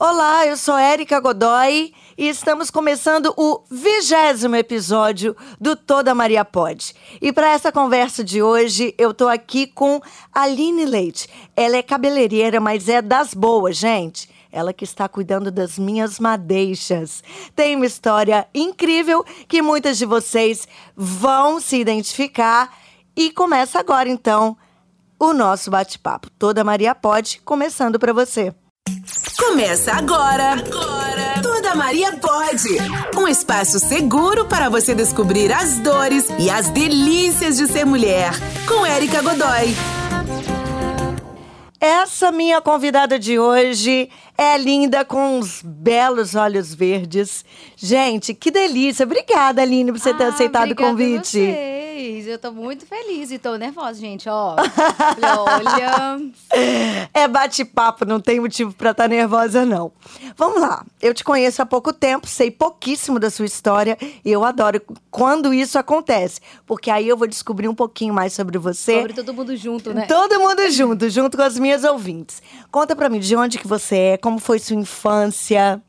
Olá, eu sou Érica Godoy e estamos começando o vigésimo episódio do Toda Maria Pode. E para essa conversa de hoje, eu tô aqui com Aline Leite. Ela é cabeleireira, mas é das boas, gente. Ela que está cuidando das minhas madeixas. Tem uma história incrível que muitas de vocês vão se identificar. E começa agora, então, o nosso bate-papo. Toda Maria Pode, começando para você. Começa agora. Agora. Toda Maria pode. Um espaço seguro para você descobrir as dores e as delícias de ser mulher. Com Érica Godoy. Essa minha convidada de hoje é linda com uns belos olhos verdes. Gente, que delícia. Obrigada, Aline, por você ter Ah, aceitado o obrigada a vocês. Eu tô muito feliz e tô nervosa, gente, ó. Olha, É bate-papo, não tem motivo pra estar nervosa, não. Vamos lá. Eu te conheço há pouco tempo, sei pouquíssimo da sua história e eu adoro quando isso acontece, porque aí eu vou descobrir um pouquinho mais sobre você. sobre todo mundo junto, né? Todo mundo junto, junto com as minhas ouvintes. Conta pra mim de onde que você é, como foi sua infância.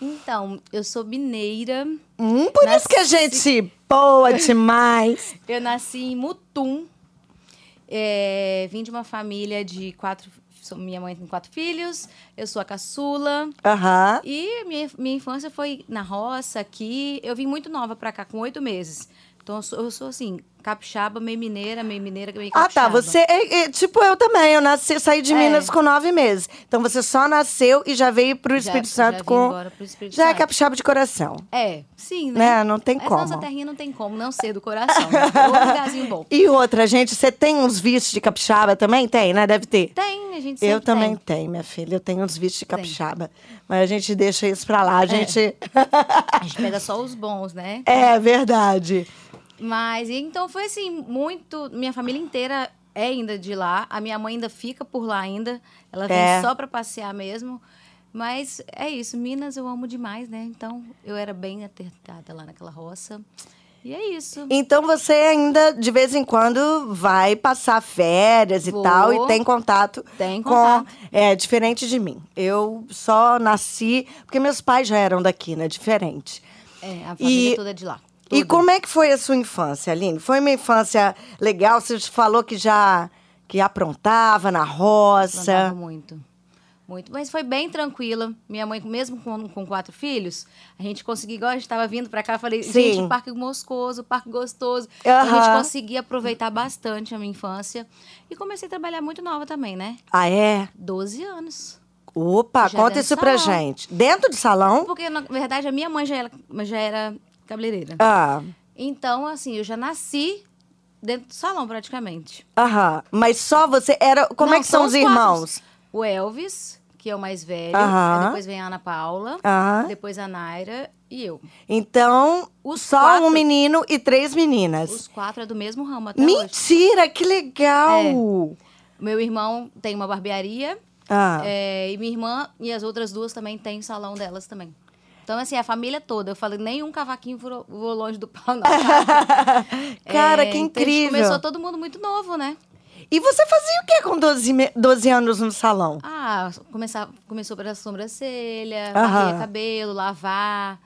Então, eu sou mineira. Hum, por isso que a Nasci- gente boa demais. Eu nasci em Mutum. É, vim de uma família de quatro. Minha mãe tem quatro filhos. Eu sou a caçula. Aham. E minha, minha infância foi na roça, aqui. Eu vim muito nova pra cá, com oito meses. Então, eu sou, eu sou assim, capixaba, meio mineira, meio mineira, meio Ah, tá. capixaba. Você é, é tipo eu também. Eu nasci, saí de É. Minas com nove meses. Então você só nasceu e já veio pro Já- Espírito já Santo vim com. Espírito Já é Santo. capixaba de coração. É, sim, né? Né? Não tem Essa como. nossa terrinha não tem como não ser do coração. né? Ô, lugarzinho bom. E outra, gente, você tem uns vícios de capixaba também? Tem, né? Deve ter. Tem, a gente Eu também tem. tenho, minha filha. Eu tenho uns vícios de capixaba. Mas a gente deixa isso pra lá. A gente. A gente pega só os bons, né? é verdade. Mas, e então foi assim, muito... Minha família inteira é ainda de lá. A minha mãe ainda fica por lá ainda. Ela vem É. só pra passear mesmo. Mas é isso, Minas eu amo demais, né? Então, eu era bem atentada lá naquela roça. E é isso. Então você ainda, de vez em quando, vai passar férias e Vou. tal, e tem contato Tem com. contato. É diferente de mim. Eu só nasci. Porque meus pais já eram daqui, né? Diferente. É, a família E- toda é de lá. E Toda. como é que foi a sua infância, Aline? Foi uma infância legal? Você falou que já que aprontava na roça. Plantava muito. Muito. Mas foi bem tranquila. Minha mãe, mesmo com, com quatro filhos, a gente conseguia, igual a gente estava vindo pra cá, eu falei, Sim. gente, parque moscoso, parque gostoso. A Aham. gente conseguia aproveitar bastante a minha infância. E comecei a trabalhar muito nova também, né? Ah, é? 12 anos. Opa, Já conta isso pra gente. Dentro do salão? Porque, na verdade, a minha mãe já era, já era cabeleireira. Ah, Então, assim, eu já nasci dentro do salão, praticamente. aham. Mas só você era. Como é Não, que são os quatro. irmãos? O Elvis, que é o mais velho. Aham. depois vem a Ana Paula. Aham. Depois a Naira e eu. Então, Os só quatro- um menino e três meninas. Os quatro é do mesmo ramo até hoje. Mentira, que legal! Meu irmão tem uma barbearia. Ah, é, e minha irmã e as outras duas também têm salão delas também. Então, assim, a família toda. Eu falei, nenhum cavaquinho voou, voou longe do pau, não. Cara, É, que então a gente incrível. começou todo mundo muito novo, né? E você fazia o que com 12, me- 12 anos no salão? Ah, começar, começou pela sobrancelha, varrer cabelo, lavar.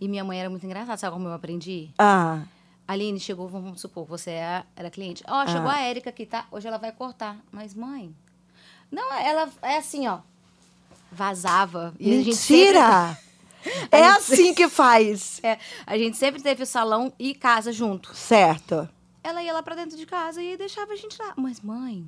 E minha mãe era muito engraçada. Sabe como eu aprendi? Ah, Aline chegou, vamos supor, você é- era cliente. Ó, chegou Ah. a Érica aqui, tá? Hoje ela vai cortar. Mas, mãe. Não, ela é assim, ó. Vazava. E a gente sempre- mentira! É assim que faz. é, a gente sempre teve o salão e casa junto. Certo. Ela ia lá pra dentro de casa e deixava a gente lá. Mas, mãe,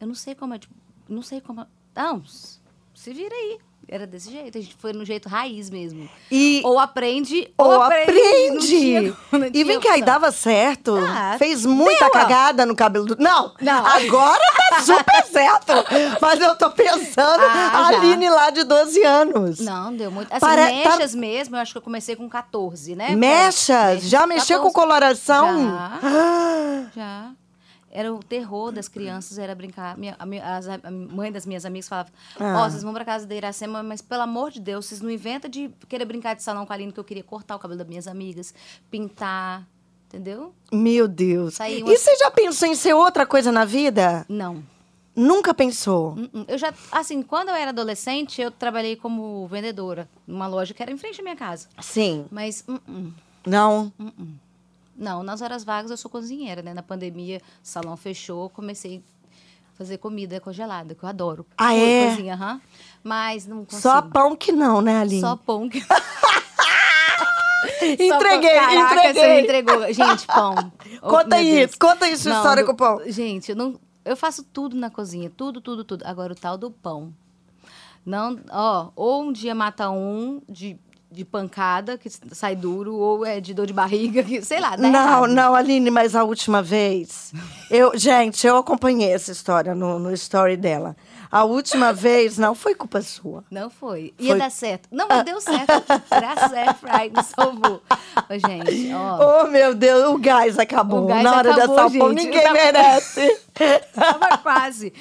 eu não sei como é. Tipo, não sei como. é- Não, se vira aí. Era desse jeito. A gente foi no jeito raiz mesmo. E Ou aprende, ou Não aprende. tinha- E vem cá, e opção. dava certo. Ah, Fez muita deu, ó. cagada no cabelo do. Não! Não. Agora tá super certo. Mas eu tô pensando Ah, a já. Aline lá de 12 anos. Não, deu muito. Assim, Pare- tá- mechas mesmo, eu acho que eu comecei com 14, né? Mechas? Já mexeu com 14. coloração? Já. Ah, Já. Era o terror das crianças, era brincar. Minha, a, as- a mãe das minhas amigas falava: Ó, Ah. vocês vão pra casa da Iracema, mas pelo amor de Deus, vocês não inventam de querer brincar de salão com a Aline, que eu queria cortar o cabelo das minhas amigas, pintar, entendeu? Meu Deus. Saí E uma- você já pensou em ser outra coisa na vida? Não. Nunca pensou? Hum, hum. Eu já, assim, quando eu era adolescente, eu trabalhei como vendedora numa loja que era em frente à minha casa. Sim. Mas, hum, hum. Não? Não, nas horas vagas eu sou cozinheira, né? Na pandemia, o salão fechou, comecei a fazer comida congelada, que eu adoro. Ah, é? Cozinha, aham. Mas não consigo. Só pão que não, né, Aline? Só pão. que- Entreguei, Só. Caraca, entreguei. você entregou. Gente, pão. Oh, Conta meu isso, conta aí sua história com o pão. Gente, eu não. Eu faço tudo na cozinha, tudo, tudo, tudo. Agora o tal do pão. Não, ó, ou um dia mata um de, de pancada, que sai duro, ou é de dor de barriga, que, sei lá, dá Não, errado. não, Aline, mas a última vez. Eu, gente, eu acompanhei essa história no, no story dela. A última vez não foi culpa sua. Não foi. Foi. Ia dar certo. Não, mas deu certo. Graças a Airfry, me salvou. Ô, gente, ó. Oh, meu Deus, o gás acabou. O gás Na hora acabou, dessa pão, gente. ninguém Tava- merece. Tava quase.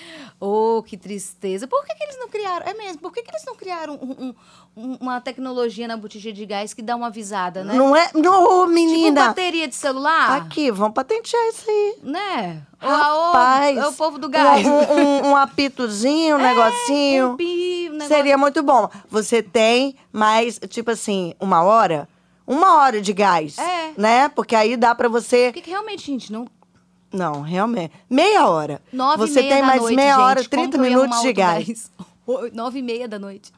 Oh, que tristeza. Por que, que eles não criaram? É mesmo, por que, que eles não criaram um- um- um- uma tecnologia na botija de gás que dá uma avisada, né? Não é? Não, Tipo menina. bateria de celular. Aqui, vamos patentear isso aí. Né? Rapaz. O, o, o povo do gás. Um, um- um apitozinho, um negocinho. Um pi, negócio- Seria muito bom. Você tem mais, tipo assim, uma hora? Uma hora de gás. É. Né? Porque aí dá pra você. Porque que realmente, gente, não. Não, realmente. Meia hora. Nove você e meia tem mais noite, meia gente. hora, Como 30 que eu ia minutos de gás. Nove e meia da noite.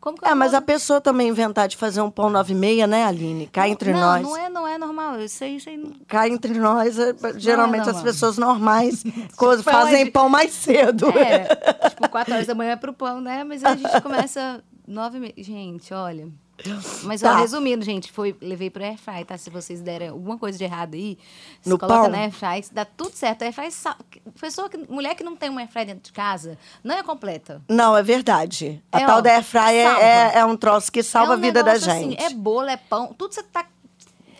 Como que eu É, mas a pessoa também inventar de fazer um pão nove e meia, né, Aline? Cá entre não, nós. Não é, não é normal. Isso aí, isso aí não... Cá entre nós, é, geralmente as normal. pessoas normais Pão fazem pão mais cedo. É, tipo, quatro horas da manhã é pro pão, né? Mas a gente começa nove e meia. Gente, olha. Mas, ó, Tá. resumindo, gente, foi, levei pro Airfry, tá? Se vocês derem alguma coisa de errado aí, você No coloca pão? na Airfry, dá tudo certo. Airfry, pessoa que, mulher que não tem um Airfry dentro de casa, não é completa. Não, é verdade. A É, tal ó, da airfryer salva. é, é um troço que salva é um a vida da assim, gente. é bolo, é pão, tudo você tá...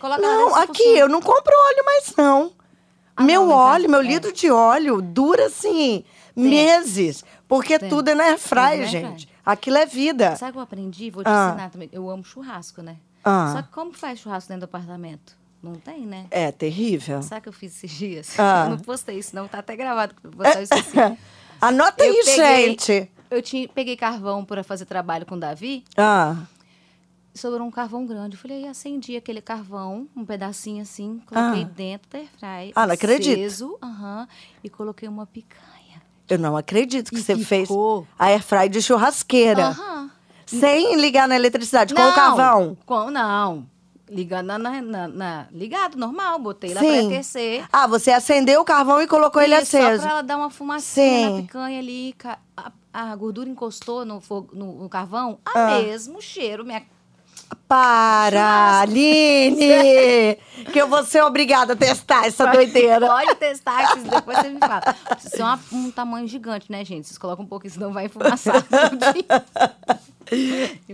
Coloca lá Não, aqui, eu não compro óleo mais, não. Ah, meu não, cá. óleo, meu É. litro de óleo dura, assim, meses. Porque Tem. tudo é na airfryer, na gente. Aquilo é vida. Sabe o que eu aprendi? Vou te Ah. ensinar também. Eu amo churrasco, né? Ah. Só que como faz churrasco dentro do apartamento? Não tem, né? É terrível. Sabe o que eu fiz esses dias? Ah. Eu não postei isso, não. Tá até gravado. postar, eu esqueci. Anota Eu aí, peguei- gente. Eu tinha, peguei carvão para fazer trabalho com o Davi. Ah, Sobrou um carvão grande. Eu falei, acendi aquele carvão, um pedacinho assim, coloquei Ah. dentro da airfry. Ah, não acredito. aceso, aham, e coloquei uma picanha. Eu não acredito que E você fez ficou. a airfryer de churrasqueira. Aham. Sem ligar na eletricidade, com Não, o carvão. Com, não. Ligando na, na- na- ligado, normal. Botei lá Sim. pra aquecer. Ah, você acendeu o carvão e colocou ele Isso, Só aceso. pra ela dar uma fumacinha Sim. na picanha ali. A, a gordura encostou no, fogo, no, no carvão. A Ah. mesmo cheiro. Minha... Para, Aline! que eu vou ser obrigada a testar essa doideira. Pode testar, que depois você me fala. Precisa ser uma- um tamanho gigante, né, gente? Vocês colocam um pouquinho, senão vai enfumaçar.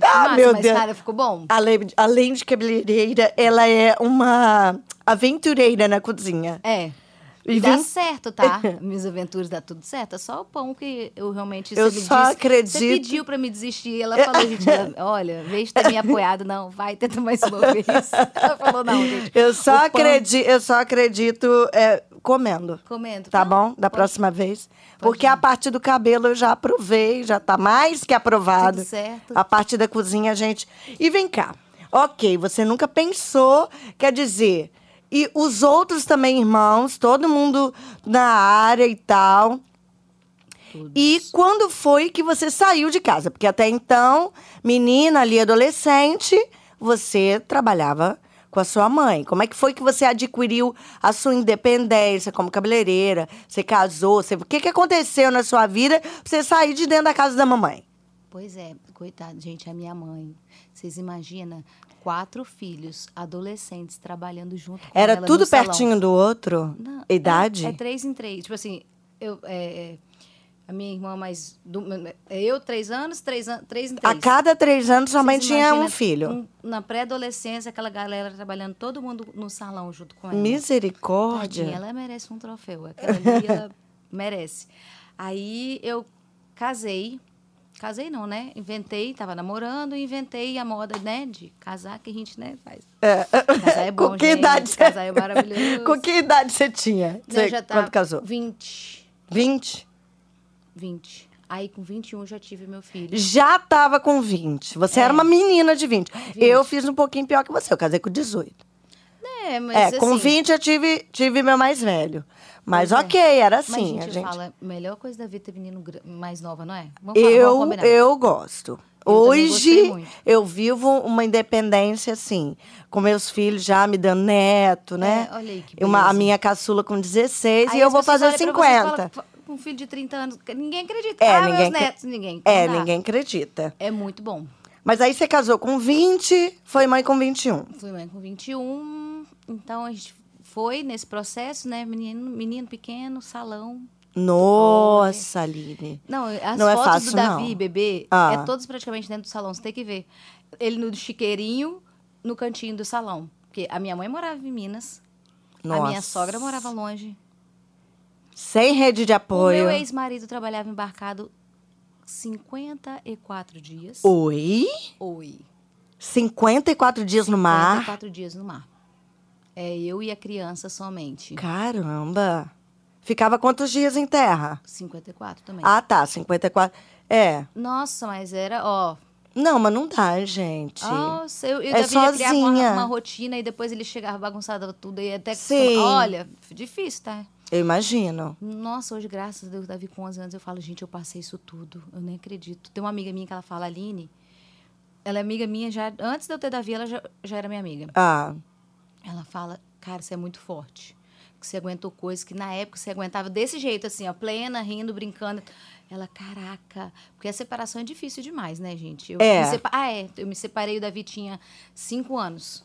Ah, meu mas, Deus. cara, ficou bom. Além, além de cabeleireira, ela é uma aventureira na cozinha. É. E E dá certo, tá? Minhas aventuras dá tudo certo. É só o pão que eu realmente. Eu só disse- acredito- Você pediu pra me desistir. Ela falou, gente, olha, vez de ter me apoiado, não, vai, tenta mais uma vez. Ela falou, não, gente. Eu só, acredito, eu só acredito é, comendo. Comendo. Tá Não, bom? Da pode- próxima vez. Porque a parte do cabelo eu já aprovei, já tá mais que aprovado. Tudo certo. A parte da cozinha, gente. E vem cá. Ok, você nunca pensou, quer dizer. E os outros também, irmãos, todo mundo na área e tal. E quando foi que você saiu de casa? Porque até então, menina ali, adolescente, você trabalhava com a sua mãe. Como é que foi que você adquiriu a sua independência como cabeleireira? Você casou? Você... O que, que aconteceu na sua vida pra você sair de dentro da casa da mamãe? Pois é, coitado, gente, a minha mãe. Vocês imaginam? Quatro filhos, adolescentes, trabalhando junto com Era ela tudo no salão. pertinho do outro? Não, Idade? É, é três em três. Tipo assim, eu, é, é, a minha irmã mais. do- é eu, três anos, três, an três em três. A cada três anos, sua mãe tinha um filho. um- na pré-adolescência, aquela galera trabalhando, todo mundo no salão junto com ela. Misericórdia. Tadinha, ela merece um troféu. Aquela ali, ela merece. Aí eu casei. Casei não, né? Inventei, tava namorando, inventei a moda, né? De casar, que a gente, né, faz. Casar é bom, Com que gente. idade você- Casar é maravilhoso. Com que idade você tinha? Você, já tava quando casou? 20. 20? 20. Aí com 21 eu já tive meu filho. Já tava com 20. Você É. era uma menina de 20. 20. Eu fiz um pouquinho pior que você. Eu casei com 18. É, mas é, com assim, 20 eu tive, tive meu mais velho. Mas Pois é. ok, era Mas, assim. gente, a gente... fala, melhor coisa da vida ter menino mais nova, não é? Vamos falar, Eu, combinar. eu gosto. Eu Hoje eu vivo uma independência assim, com meus filhos já me dando neto, né? É, olha aí que Uma, a minha caçula com 16 Aí e eu vou fazer olham pra você e 50. falam, "Fa- Com um filho de 30 anos, ninguém acredita. É, ah, ninguém meus netos, ninguém. É, dá. ninguém acredita. É muito bom. Mas aí você casou com 20, foi mãe com 21. Fui mãe com 21, então a gente foi nesse processo, né? Menino, menino pequeno, salão. Nossa, Aline. Não, as Não é fotos fácil, do Davi, não. bebê, Ah. é todos praticamente dentro do salão. Você tem que ver. Ele no chiqueirinho, no cantinho do salão. Porque a minha mãe morava em Minas, Nossa. a minha sogra morava longe. Sem rede de O apoio. meu ex-marido trabalhava embarcado 54 dias. Oi? Oi. 54 dias no mar? 54 dias no mar. É eu e a criança somente. Caramba. Ficava quantos dias em terra? 54 também. Ah, tá, 54. É. Nossa, mas era, ó. Não, mas não dá, gente. Nossa, eu, eu É criar uma, sozinha. uma rotina e depois ele chegava bagunçado tudo e até que Sim. Olha, difícil, tá? Eu imagino. Nossa, hoje, graças a Deus, Davi com 11 anos, eu falo, gente, eu passei isso tudo. Eu nem acredito. Tem uma amiga minha que ela fala, Aline, ela é amiga minha já. Antes de eu ter Davi, ela já, já era minha amiga. Ah, Ela fala, cara, você é muito forte. Que você aguentou coisas que na época você aguentava desse jeito, assim, ó, plena, rindo, brincando. Ela, caraca, porque a separação é difícil demais, né, gente? Eu É. sepa- Ah, é. Eu me separei, o Davi tinha cinco anos.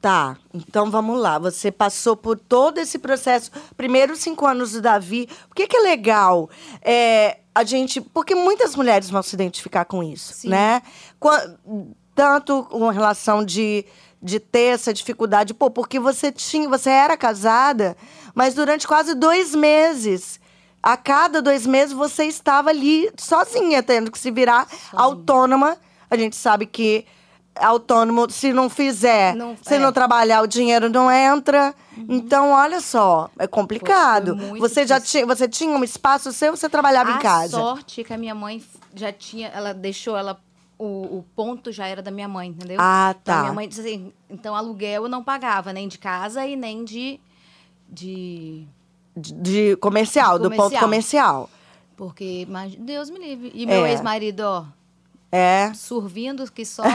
tá. Então vamos lá. Você passou por todo esse processo. Primeiro cinco anos do Davi. Por que, que é legal é, a gente. Porque muitas mulheres vão se identificar com isso, Sim. né? Qua- Tanto com relação de, de ter essa dificuldade. Pô, porque você tinha. Você era casada, mas durante quase dois meses. A cada dois meses você estava ali sozinha, tendo que se virar autônoma. A gente sabe que autônomo, se não fizer, Não- se é. não trabalhar, o dinheiro não entra. Então, olha só, é complicado. Você já difícil. tinha, você tinha um espaço seu, você trabalhava a em casa. sorte é que a minha mãe já tinha, ela deixou ela o, o ponto já era da minha mãe, entendeu? Ah, Então, tá. minha mãe disse assim, então aluguel eu não pagava nem de casa e nem de de De, de comercial, do ponto comercial. porque mas Deus me livre. E meu É. ex-marido, ó, É. survindo que só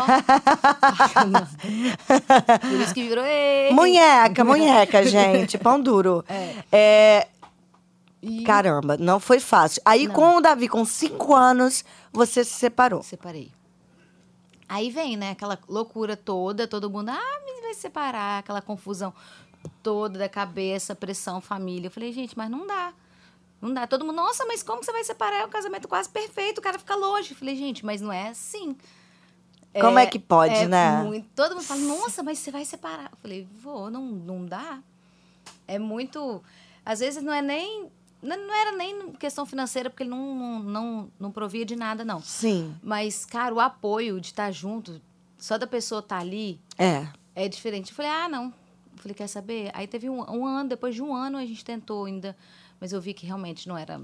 Por isso que virou ei. Munheca, munheca, gente. Pão duro. É, E Caramba, não foi fácil. Aí, Não. com o Davi, com cinco anos, você se separou. separei. Aí vem, né, aquela loucura toda, todo mundo, ah, me vai separar, aquela confusão toda da cabeça, pressão, família. Eu falei, gente, mas não dá. Não dá. Todo mundo, nossa, mas como você vai separar? É um casamento quase perfeito, o cara fica longe. Eu falei, gente, mas não é assim. Como é que pode, é né? muito- todo mundo fala, nossa, mas você vai separar. Eu falei, vou, não, não dá. É muito. Às vezes não é nem. Não não era nem questão financeira, porque ele não, não, não, não provia de nada, não. Sim. Mas, cara, o apoio de estar junto, só da pessoa estar ali, É. é diferente. Eu falei, ah, não. Eu falei, quer saber? Aí teve um, um ano, depois de um ano a gente tentou ainda, mas eu vi que realmente não era.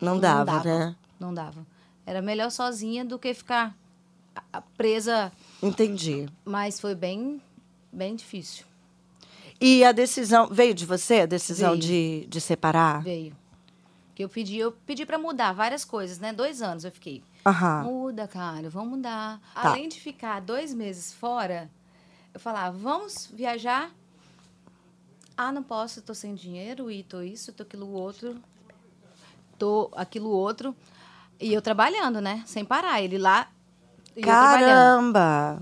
Não dava, né? Não dava. Era melhor sozinha do que ficar presa, Entendi. mas foi bem, bem difícil. E a decisão veio de você, a decisão Veio. de, de separar? Veio. Que eu pedi, eu pedi para mudar várias coisas, né? Dois anos eu fiquei. Aham. Muda, cara, vamos mudar. Tá. Além de ficar dois meses fora, eu falava, vamos viajar? Ah, não posso, tô sem dinheiro, e tô isso, tô aquilo outro, tô aquilo outro. E eu trabalhando, né? Sem parar. Ele lá. Caramba!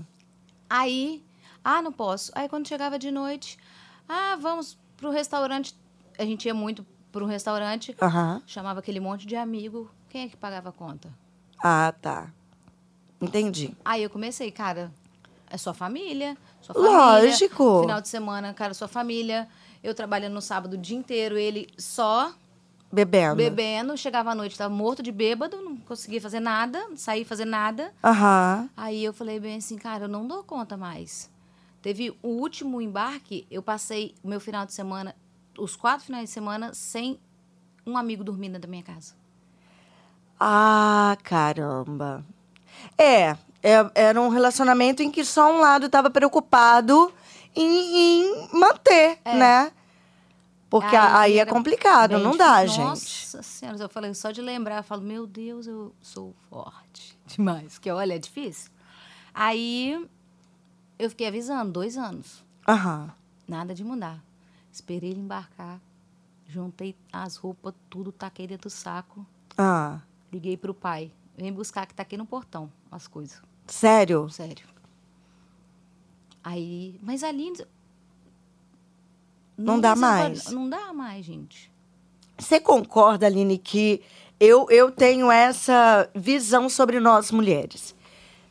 Aí, ah, não posso. Aí quando chegava de noite, ah, vamos pro restaurante. A gente ia muito pro restaurante, Aham. chamava aquele monte de amigo. Quem é que pagava a conta? Ah, tá. Entendi. Aí eu comecei, cara, é sua família, sua família. Lógico. Final de semana, cara, sua família. Eu trabalhando no sábado o dia inteiro, ele só Bebendo. bebendo. Chegava à noite, tava morto de bêbado, não conseguia fazer nada, não saía fazer nada. Aham. Aí eu falei bem assim, cara, eu não dou conta mais. Teve o último embarque, eu passei o meu final de semana, os quatro finais de semana, sem um amigo dormindo na minha casa. Ah, caramba. É, é- era um relacionamento em que só um lado estava preocupado em, em manter, né? Porque a- aí, é complicado, não dá, gente. Nossa senhora, eu falei, só de lembrar, eu falo, meu Deus, eu sou forte demais. Que olha, é difícil. Aí eu fiquei avisando, dois anos. Aham. Nada de mudar. Esperei ele embarcar, juntei as roupas, tudo, taquei dentro do saco. Ah, Liguei pro pai. Vem buscar que tá aqui no portão as coisas. sério? Sério. Aí, mas ali. Não dá você pode- mais. Não dá mais, gente. Você concorda, Aline, que eu, eu tenho essa visão sobre nós mulheres?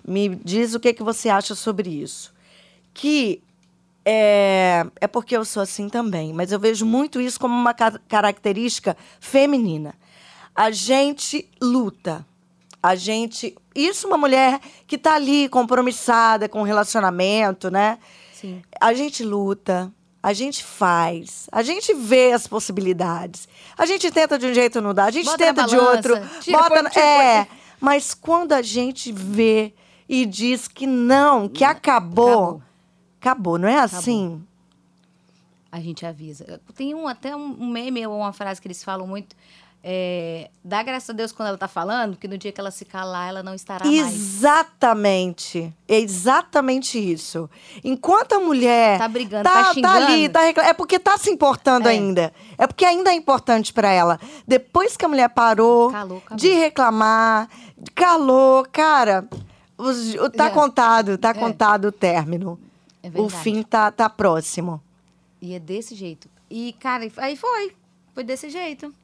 Me diz o que, que você acha sobre isso. Que é, é porque eu sou assim também, mas eu vejo muito isso como uma ca- característica feminina. A gente luta. A gente. Isso, uma mulher que está ali compromissada com o relacionamento, né? Sim. A gente luta, a gente faz, a gente vê as possibilidades. A gente tenta de um jeito não dá, a gente Bota tenta de balança, outro. tira, bota põe, tira, é, mas quando a gente vê e diz que não, que acabou, acabou, Acabou. não é assim? A gente avisa. Tem um, até um meme ou uma frase que eles falam muito. É, dá graças a Deus quando ela tá falando, que no dia que ela se calar, ela não estará mais. Exatamente. Exatamente isso. Enquanto a mulher Tá brigando, tá, tá ali, xingando. tá recla- é porque tá se importando É. ainda. É porque ainda é importante pra ela. Depois que a mulher parou Calou, acabou. de reclamar, calou, cara, os- tá É. contado, tá É. contado o término. É o fim tá, tá próximo. E é desse jeito. E, cara, aí foi. Foi desse jeito.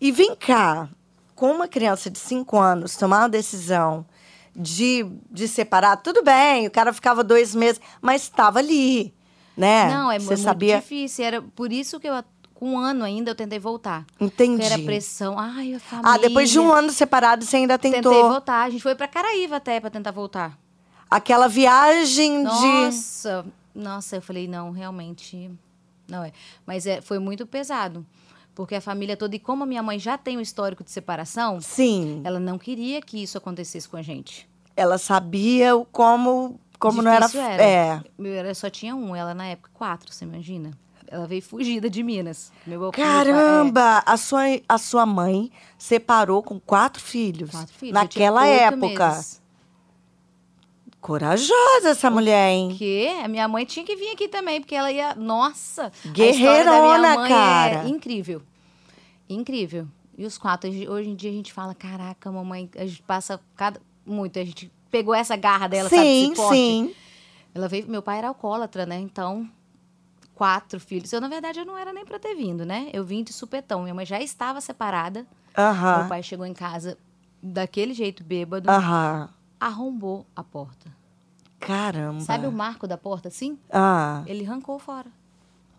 E vem cá, com uma criança de 5 anos tomar uma decisão de, de separar, tudo bem, o cara ficava dois meses, mas estava ali, né? Não, é, Você muito sabia? difícil. Era por isso que eu, com um ano ainda, eu tentei voltar. Entendi. Porque era pressão. Ai, a família. Ah, depois de um ano separado, você ainda tentou Tentei voltar. A gente foi pra Caraíva até pra tentar voltar. Aquela viagem de. Nossa, nossa, eu falei, não, realmente não é. Mas é, foi muito pesado. Porque a família toda, e como a minha mãe já tem um histórico de separação, Sim, ela não queria que isso acontecesse com a gente. ela sabia o como, como não era. Era. É. Meu, era só tinha um, ela na época quatro, você imagina? Ela veio fugida de Minas. Meu, pai- é, Caramba! A, sua, a sua mãe separou com quatro filhos. quatro filhos. Naquela época. meses. Corajosa essa mulher, hein? Porque a minha mãe tinha que vir aqui também, porque ela ia. Nossa! Guerreirona, minha mãe cara. É incrível. Incrível. E os quatro, hoje em dia a gente fala: caraca, mamãe, a gente passa cada. Muito, a gente pegou essa garra dela, sabe? sim, Esse forte. sim. Ela veio, meu pai era alcoólatra, né? Então, quatro filhos. Eu, na verdade, eu não era nem pra ter vindo, né? Eu vim de supetão. Minha mãe já estava separada. Meu Aham. pai chegou em casa daquele jeito bêbado, Aham. Arrombou a porta. Caramba. Sabe o marco da porta assim? Ah. Ele arrancou fora.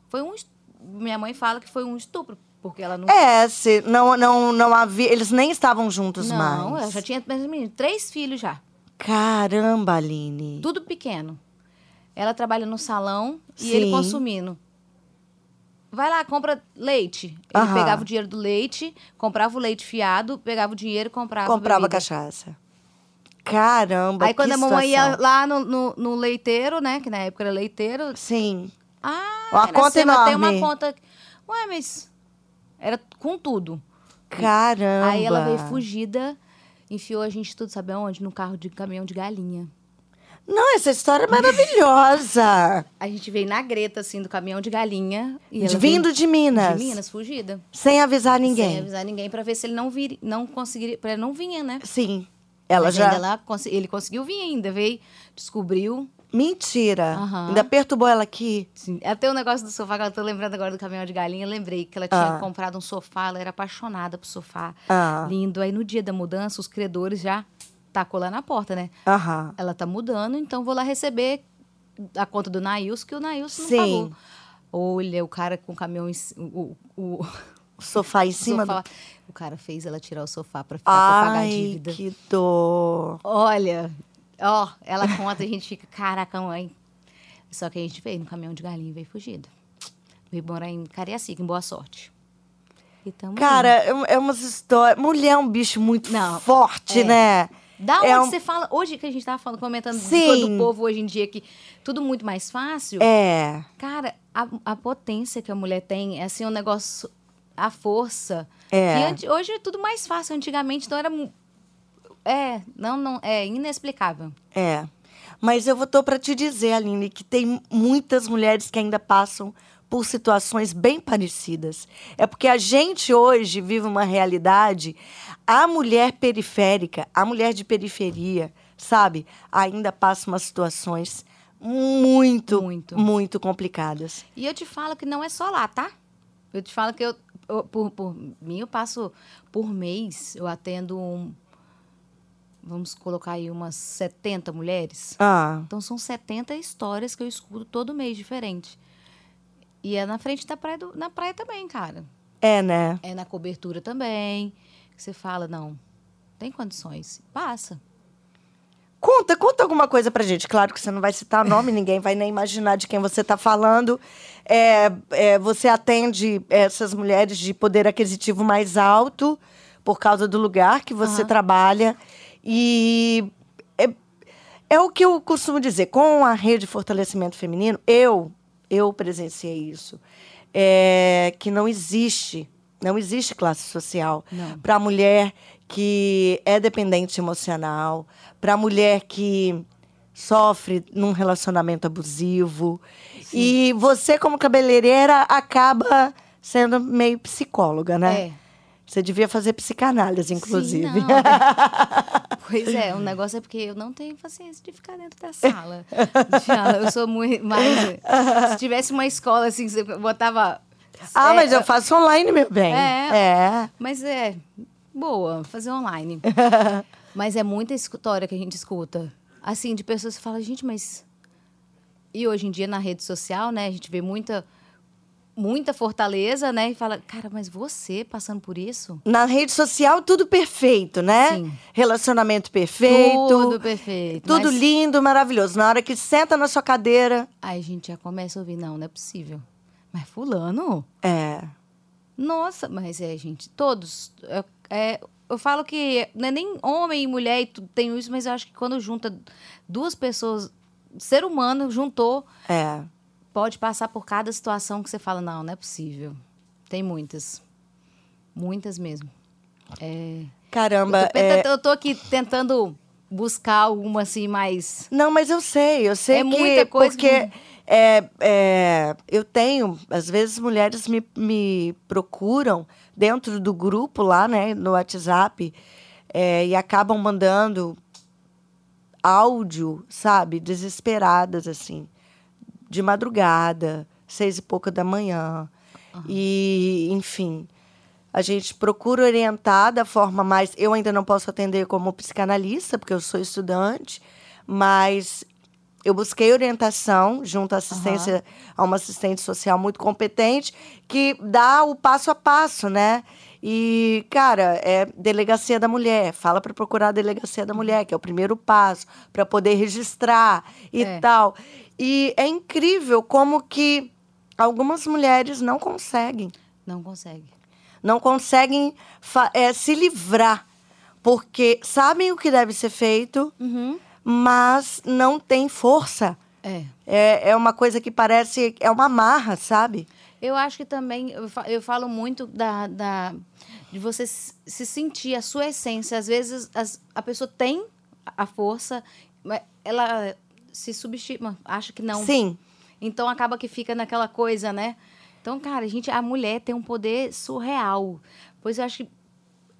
Foi um. est- Minha mãe fala que foi um estupro, porque ela não. É, se não, não, não havia. Eles nem estavam juntos não, mais. ela já tinha menino, três filhos já. Caramba, Aline. Tudo pequeno. Ela trabalha no salão e ele Sim. consumindo. Vai lá, compra leite. Ele Aham. pegava o dinheiro do leite, comprava o leite fiado, pegava o dinheiro e comprava. Comprava cachaça. Caramba, Aí quando a mamãe ia lá no, no, no leiteiro, né? Que na época era leiteiro. Sim. Ah, era conta Sema, Tem uma enorme. conta. Ué, mas. Era com tudo. Caramba. Aí ela veio fugida, enfiou a gente tudo, sabe aonde? No carro de caminhão de galinha. Não, essa história é maravilhosa. A gente veio na greta, assim, do caminhão de galinha. E Vindo veio de Minas. de Minas, fugida. Sem avisar ninguém. Sem avisar ninguém pra ver se ele não vir, não conseguiria. Pra ele não vinha, né? Sim. Ela Mas já. lá, ele conseguiu vir ainda, veio, descobriu. Mentira. Aham. Ainda perturbou ela aqui. Sim. Até o negócio do sofá, que eu tô lembrando agora do caminhão de galinha, lembrei que ela tinha Ah. comprado um sofá, ela era apaixonada por sofá. Ah. Lindo. Aí no dia da mudança, os credores já tacou lá na porta, né? Aham. Ela tá mudando, então vou lá receber a conta do Nailson, que o Nailson não Sim. pagou. Olha, o cara com o caminhão em o, o O sofá em cima sofá. do. O cara fez ela tirar o sofá pra ficar pra pagar a Ai, dívida. que dor. Olha, ó, ela conta a gente fica, caraca, mãe. Só que a gente veio no caminhão de galinha e veio fugida. Veio morar em Cariacica, em Boa Sorte. Cara, é, é umas histórias. Mulher é um bicho muito Não, forte, é. né? Da onde É um- você fala, hoje que a gente tava falando, comentando Sim. do povo hoje em dia, que tudo muito mais fácil. É. Cara, a, a potência que a mulher tem, é assim, um negócio, a força. É. E anti- hoje é tudo mais fácil, antigamente então era... É, não, não, é inexplicável. É. Mas eu vou tô para te dizer, Aline, que tem muitas mulheres que ainda passam por situações bem parecidas. É porque a gente hoje vive uma realidade, a mulher periférica, a mulher de periferia, sabe, ainda passa umas situações muito, Muito. muito complicadas. E eu te falo que não é só lá, tá? Eu te falo que eu, eu- por, por mim, eu passo por mês, eu atendo um, vamos colocar aí umas 70 mulheres. Ah, Então são 70 histórias que eu escuto todo mês diferente. E é na frente da praia, do- na praia também, cara. é, né? É na cobertura também. Você fala, não, tem condições. Passa. Conta, conta alguma coisa pra gente. Claro que você não vai citar nome, ninguém vai nem imaginar de quem você tá falando. É, é, você atende essas mulheres de poder aquisitivo mais alto por causa do lugar que você Aham. trabalha. E é, é o que eu costumo dizer. Com a rede de fortalecimento feminino, eu, eu presenciei isso. É, que não existe, não existe classe social para a mulher que é dependente emocional, para a mulher que sofre num relacionamento abusivo. E você, como cabeleireira, acaba sendo meio psicóloga, né? É. Você devia fazer psicanálise, inclusive. Sim, pois é, o negócio é porque eu não tenho paciência de ficar dentro da sala. Eu sou muito mais. Se tivesse uma escola assim, você botava. ah, é, mas eu faço online, meu bem. É. é. Mas é boa, fazer online. mas é muita história que a gente escuta. Assim, de pessoas que falam, gente, mas. E hoje em dia na rede social, né, a gente vê muita. Muita fortaleza, né? E fala, cara, mas você passando por isso? Na rede social, tudo perfeito, né? Sim. Relacionamento perfeito. Tudo perfeito. Tudo mas- lindo, maravilhoso. Na hora que senta na sua cadeira, Aí a gente já começa a ouvir, não, não é possível. Mas fulano? é. Nossa, mas é, gente, todos. É- eu falo que não é nem homem e mulher e tudo tem isso, mas eu acho que quando junta duas pessoas, ser humano juntou, É. pode passar por cada situação que você fala, não, não é possível. Tem muitas. Muitas mesmo. É, Caramba. eu, tô, é- eu tô aqui tentando buscar alguma assim mais. Não, mas eu sei, eu sei É que muita coisa porque que- é, é, eu tenho, às vezes mulheres me, me procuram dentro do grupo lá, né, no WhatsApp, é, e acabam mandando áudio, sabe, desesperadas assim, de madrugada, seis e pouca da manhã, e enfim. A gente procura orientar da forma mais. Eu ainda não posso atender como psicanalista, porque eu sou estudante, mas eu busquei orientação junto à assistência, a uma assistente social muito competente, que dá o passo a passo, né? E, cara, é delegacia da mulher. Fala para procurar a delegacia da mulher, que é o primeiro passo, para poder registrar e É. tal. E é incrível como que algumas mulheres não conseguem Não consegue. não conseguem eh, se livrar, porque sabem o que deve ser feito, Uhum. Mas não tem força. É. É, é uma coisa que parece. É uma marra, sabe? Eu acho que também, eu fa- eu falo muito da, da- de você se sentir a sua essência. Às vezes as- a pessoa tem a força, mas ela se subestima, acha que não. Sim. Então acaba que fica naquela coisa, né? Então, cara, a gente, a mulher tem um poder surreal. Pois eu acho que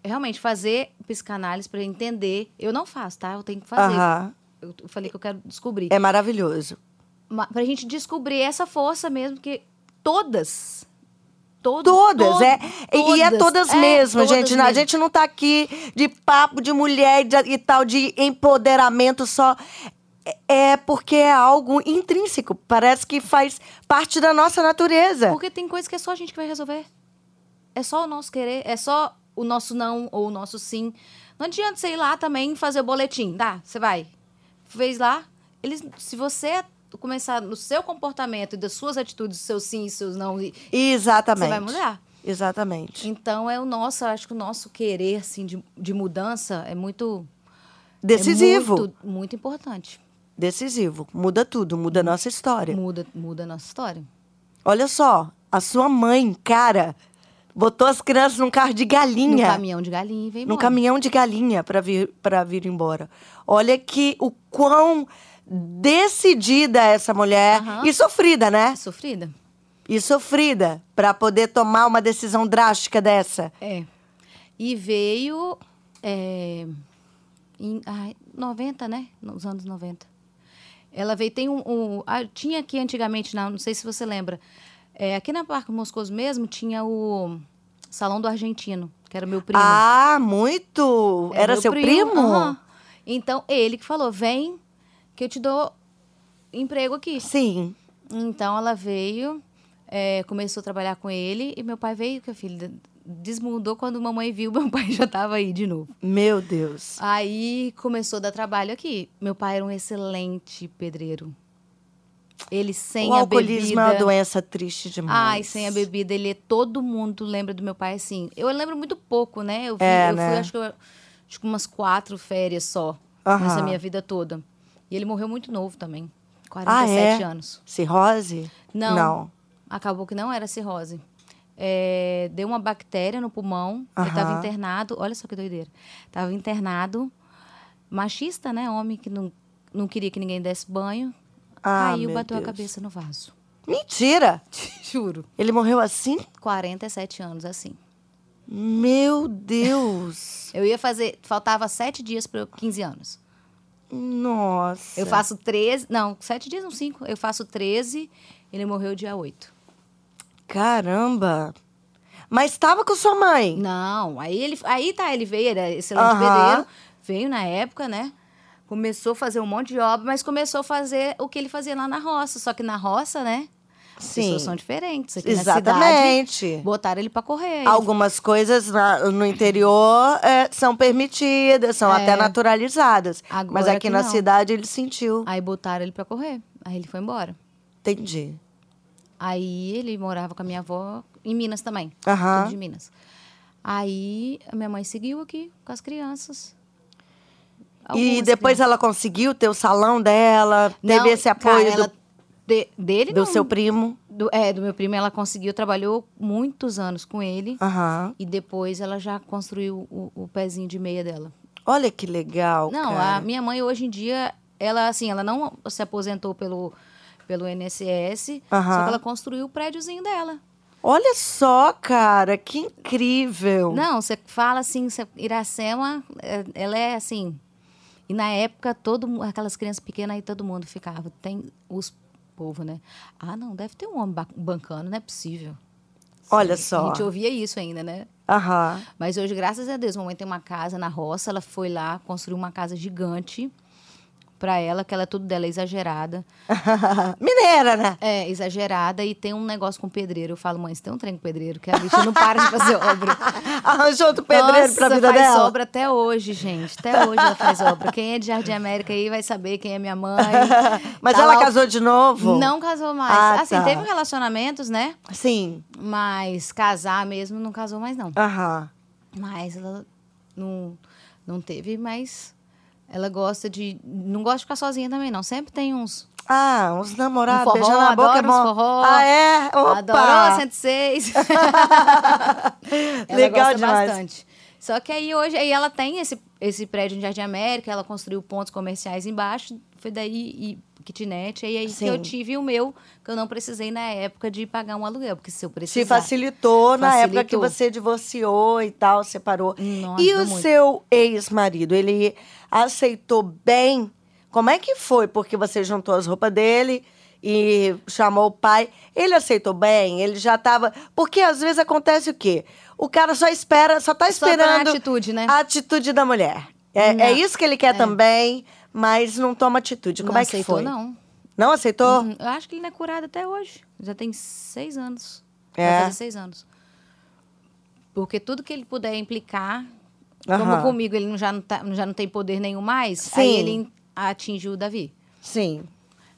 realmente fazer psicanálise para entender, eu não faço, tá? Eu tenho que fazer. Aham. Eu falei que eu quero descobrir. É maravilhoso. Ma- Pra gente descobrir essa força mesmo, que todas. Todas. Todas, é. E- E é todas é, mesmo, todas gente. A mesmo. gente não tá aqui de papo de mulher e de- e tal, de empoderamento só. É- É porque é algo intrínseco. Parece que faz parte da nossa natureza. Porque tem coisa que é só a gente que vai resolver. É só o nosso querer, é só o nosso não ou o nosso sim. Não adianta você ir lá também e fazer o boletim. Tá, você vai. Fez lá. Eles, se você começar no seu comportamento e das suas atitudes, seus sim e seus não, e- você Exatamente. vai mudar. Exatamente. Então é o nosso, acho que o nosso querer assim, de, de mudança é muito. Decisivo. É muito, muito importante. Decisivo. Muda tudo, muda a nossa história. Muda, muda a nossa história. Olha só, a sua mãe, cara, botou as crianças num carro de galinha. No caminhão de galinha num caminhão de galinha para vir para vir embora. Olha que o quão decidida é essa mulher Aham. e sofrida, né? Sofrida. E sofrida para poder tomar uma decisão drástica dessa. É. E veio é, em ai, 90, né? Nos anos 90. Ela veio, tem um. um- ah, tinha aqui antigamente, não, não sei se você lembra. É, aqui na Parque Moscoso mesmo tinha o Salão do Argentino, que era meu primo. Ah, muito. Era Era seu primo? aham. Então, ele que falou: vem, que eu te dou emprego aqui. Sim. Então ela veio, é, começou a trabalhar com ele e meu pai veio, que a filha desmudou quando mamãe viu, meu pai já estava aí de novo. Meu Deus. Aí começou a dar trabalho aqui. Meu pai era um excelente pedreiro. Ele sem o a alcoolismo bebida. é uma doença triste demais. Ai, sem a bebida, ele é todo mundo lembra do meu pai assim. Eu lembro muito pouco, né? Eu, vi- É, eu né? fui, acho que, eu- acho que umas quatro férias só nessa minha vida toda. E ele morreu muito novo também. Ah, 47 é? anos. Cirrose? Não. Não. Acabou que não era cirrose. É, deu uma bactéria no pulmão. Ele estava internado. Olha só que doideira. Estava internado. Machista, né? Homem que não, não queria que ninguém desse banho. Ah, Caiu, bateu a Deus. cabeça no vaso. Mentira! Juro. Ele morreu assim? 47 anos, assim. Meu Deus! Eu ia fazer. Faltava sete dias para 15 anos. Nossa. Eu faço 13. Não, sete dias, não, cinco. Eu faço 13. Ele morreu dia 8. Caramba! Mas estava com sua mãe. Não, aí ele, aí tá, ele veio, era excelente Aham. pedreiro, veio na época, né? Começou a fazer um monte de obra, mas começou a fazer o que ele fazia lá na roça. Só que na roça, né? As Sim. pessoas são diferentes. Aqui na Exatamente. cidade, botaram ele pra correr. Algumas coisas na- no interior é, são permitidas, são É. até naturalizadas. Agora Mas aqui na não. cidade ele sentiu. Aí botaram ele pra correr. Aí ele foi embora. Entendi. Aí ele morava com a minha avó em Minas também. Aham. tudo de Minas. Aí a minha mãe seguiu aqui com as crianças. E depois crianças. ela conseguiu ter o salão dela, teve Não, esse apoio cara, ela- de- dele do, do não. seu primo. Do, é, do meu primo, ela conseguiu, trabalhou muitos anos com ele. Aham. E depois ela já construiu o, o pezinho de meia dela. Olha que legal. não, cara. a minha mãe hoje em dia, ela assim, ela não se aposentou pelo, pelo INSS, Aham. só que ela construiu o prédiozinho dela. Olha só, cara, que incrível. Não, você fala assim, Iracema, é, ela é assim. E na época, todo, aquelas crianças pequenas aí, todo mundo ficava. Tem os povo, né? Ah, não, deve ter um homem ba- bancando, não é possível. Olha A só. gente ouvia isso ainda, né? Aham. Mas hoje, graças a Deus, mamãe tem uma casa na roça, ela foi lá, construiu uma casa gigante pra ela, que ela é tudo dela é exagerada. Mineira, né? É, exagerada e tem um negócio com pedreiro. Eu falo, mãe, você tem um trem com pedreiro, que a bicha não para de fazer obra. Arranjou outro pedreiro pra Nossa, vida faz dela. obra até hoje, gente. Até hoje ela faz obra. Quem é de Jardim América aí vai saber quem é minha mãe. Mas Tá ela lá casou de novo? Não casou mais. Ah, assim, tá. teve relacionamentos, né? Sim. Mas casar mesmo não casou mais, não. Aham. Mas ela não, não teve, mas ela gosta de. Não gosta de ficar sozinha também, não. Sempre tem uns. Ah, uns namorados, Um forró, beijando na boca é adoro bom. forró. Ah, é? Opa! Adorou 106. ela Legal gosta demais. bastante. Só que aí hoje, aí ela tem esse, esse prédio em Jardim América, ela construiu pontos comerciais embaixo, foi daí e kitnet, e aí que Sim. eu tive o meu, que eu não precisei na época de pagar um aluguel, porque se eu precisar... facilitou na época que Facilitou. você divorciou e tal, separou. Nossa, e o muito. seu ex-marido, ele aceitou bem? Como é que foi? Porque você juntou as roupas dele e chamou o pai. Ele aceitou bem? Ele já estava. Porque às vezes acontece o quê? O cara só espera, só tá Só pela esperando atitude, né? a atitude da mulher. É, é isso que ele quer também, mas não toma atitude. Como não é que aceitou, foi? não. Não aceitou? Hum, Eu acho que ele não é curado até hoje. Já tem seis anos. É? Vai fazer seis anos. Porque tudo que ele puder implicar, como Aham. comigo ele não, já, não tá- já não tem poder nenhum mais, Sim. aí ele atingiu o Davi. Sim.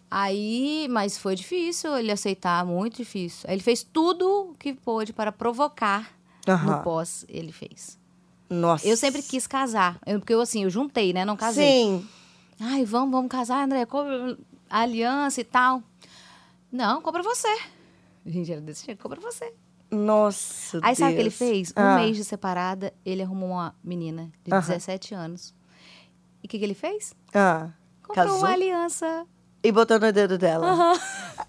Aí, mas foi difícil ele aceitar, muito difícil. Ele fez tudo o que pôde para provocar Aham. no pós, ele fez. Nossa. Eu sempre quis casar, eu- porque eu assim, eu juntei, né? Não casei. Sim. Ai, vamos, vamos casar, André, compra a aliança e tal. Não, compra você. Gente, era desse jeito, compra você. Nossa. Aí sabe o que ele fez? Um Ah. mês de separada, ele arrumou uma menina de Aham. 17 anos. E o que, que ele fez? Ah. Comprou Casou uma aliança. e botou no dedo dela.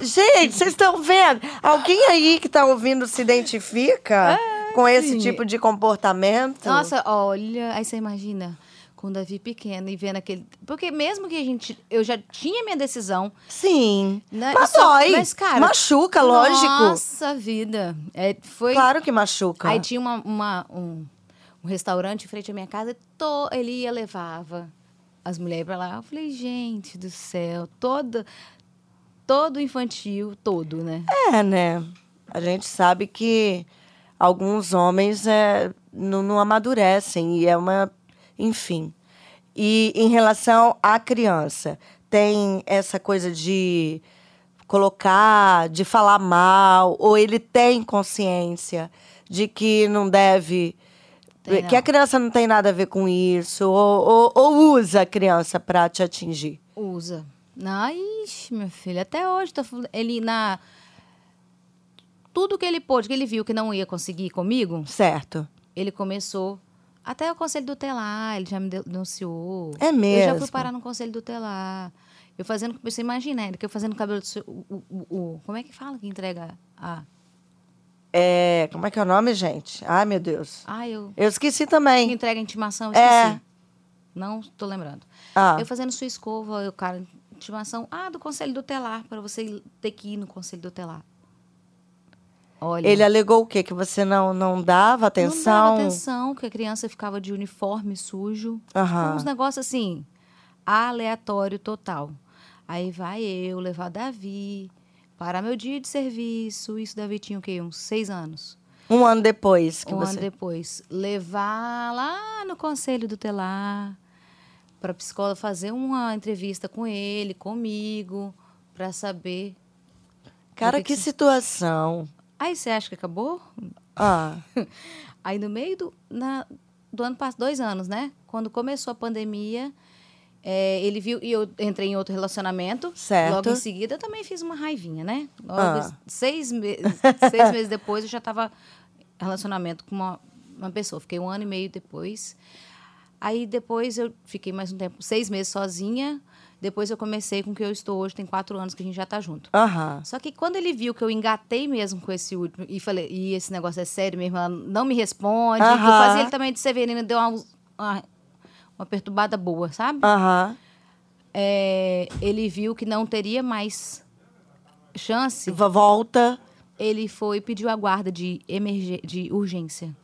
Gente, vocês estão vendo? Alguém aí que tá ouvindo se identifica com esse sim. tipo de comportamento? Nossa, olha, aí você imagina com o Davi pequeno e vendo aquele. Porque mesmo que a gente. Eu já tinha minha decisão. Sim. Né? Mas Só- dói. mas, cara, Machuca, lógico. Nossa vida. É, foi. Claro que machuca. Aí tinha uma, uma- um, um restaurante em frente à minha casa, to, ele ia levava as mulheres pra lá. Eu falei, gente do céu, todo, todo infantil, todo, né? É, né? A gente sabe que alguns homens é, não, não amadurecem e é uma. Enfim. E em relação à criança, tem essa coisa de colocar, de falar mal, ou ele tem consciência de que não deve. Tem, que a criança não tem nada a ver com isso, ou, ou- ou usa a criança para te atingir. Usa. Ixi, meu filho, até hoje, ele na... Tudo que ele pôde, que ele viu que não ia conseguir comigo, Certo. ele começou... Até o conselho do telar, ele já me denunciou. É Eu já mesmo? fui parar no conselho do telar. Eu fazendo... Você imagina, ele que eu fazendo cabelo... do seu- O, o- o- o- como é que fala que entrega a... É, como é que é o nome, gente? Ai, meu Deus. Ah, eu... Eu esqueci Que também. entrega a intimação, eu É. esqueci. Não tô lembrando. Ah, Eu fazendo sua escova, eu, cara, intimação. Ah, do conselho do telar, para você ter que ir no conselho do telar. Olha. ele alegou o quê? Que você não, não dava atenção? Não dava atenção, que a criança ficava de uniforme sujo. Aham. Uns negócios assim, aleatório total. Aí vai eu levar Davi, parar meu dia de serviço. Isso Davi tinha o quê? Uns seis anos. Um ano depois que um você. ano depois. Levar lá no conselho do telar, para a psicóloga fazer uma entrevista com ele, comigo, para saber. Cara, que que situação. Aí você acha que acabou? Ah, Aí no meio do, na- do ano passado, dois anos, né? Quando começou a pandemia, é, ele viu e eu entrei em outro relacionamento. Certo. Logo em seguida eu também fiz uma raivinha, né? Logo, Ah. seis, me- seis meses depois eu já estava em relacionamento com uma, uma pessoa. Fiquei um ano e meio depois. Aí depois eu fiquei mais um tempo, seis meses sozinha. Depois eu comecei com o que eu estou hoje, tem quatro anos que a gente já tá junto. aham. Só que quando ele viu que eu engatei mesmo com esse último e falei, e esse negócio é sério mesmo, ela não me responde, que eu fazia ele também de Severina, deu uma, uma, uma perturbada boa, sabe? Aham. É, ele viu que não teria mais chance, Volta. ele foi e pediu a guarda de, emergê de urgência.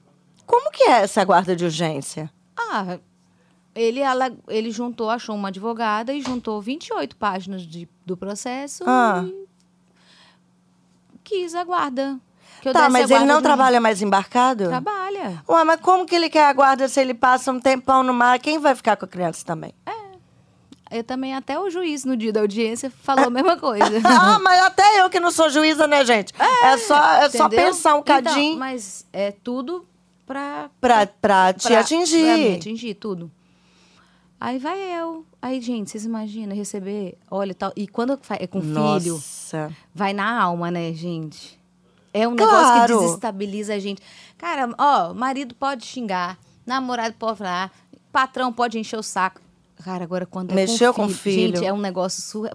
Como que é essa guarda de urgência? Ah, ele, ala- ele juntou, achou uma advogada e juntou 28 páginas de, do processo Ah. e quis a guarda. Tá, mas ele não trabalha mais embarcado? Trabalha. Ué, mas como que ele quer a guarda se ele passa um tempão no mar? Quem vai ficar com a criança também? Eu também, até o juiz, no dia da audiência, falou a mesma coisa. ah, mas até eu que não sou juíza, né, gente? É, só, é só pensar um Então, cadinho mas é tudo pra... pra, pra te pra- atingir. Pra me atingir, tudo. Aí vai eu. Aí, gente, vocês imaginam receber, olha e tal. E quando é com filho, Nossa. vai na alma, né, gente? É um Claro. negócio que desestabiliza a gente. Cara, ó, marido pode xingar, namorado pode falar, patrão pode encher o saco. Cara, agora quando é Mexeu com com filho, filho. Gente, é um negócio... Sur...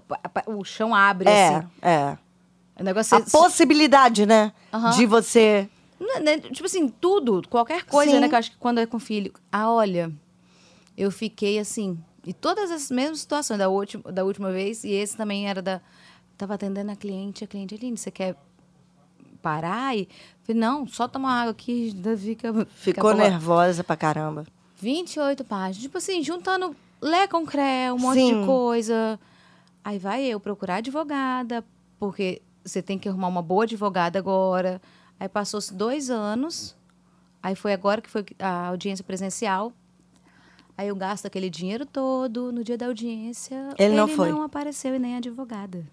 O chão abre, É, assim. é. O negócio A é- possibilidade, né? Aham. De você. Né, né, Tipo assim, tudo, qualquer coisa, Sim. né? Que eu acho que quando é com filho. Ah, olha, eu fiquei assim. E todas as mesmas situações da última, da última vez, e esse também era da. Tava atendendo a cliente, a cliente, Aline, você quer parar? E falei, não, só tomar água aqui, fica. Ficou fica nervosa pra caramba. 28 páginas. Tipo assim, juntando lé com cré, um monte Sim. de coisa. Aí vai eu procurar advogada, porque você tem que arrumar uma boa advogada agora. Aí passou-se dois anos. Aí foi agora que foi a audiência presencial. Aí eu gasto aquele dinheiro todo, no dia da audiência, Ele não foi? não apareceu e nem a advogada.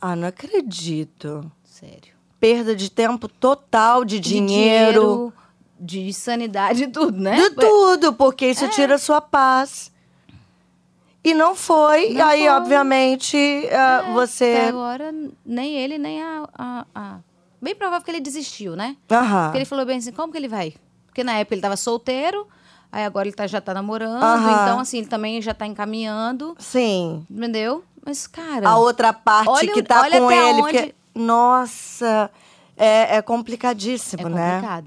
Ah, não acredito. Sério. Perda de tempo total, de, De dinheiro, de sanidade, tudo, né? de tudo, porque isso tira a sua paz. E não foi, Não aí, foi. obviamente, ah, Até você. agora, nem ele, nem a, a, a- Bem provável que ele desistiu, né? Aham. Porque ele falou bem assim, como que ele vai? Porque na época ele tava solteiro, aí agora ele tá, já tá namorando, Aham. então assim, ele também já tá encaminhando, Sim. entendeu? Mas, cara... A outra parte Olha que o- tá olha com até ele. onde- Porque, nossa, é, é complicadíssimo, É né? complicado.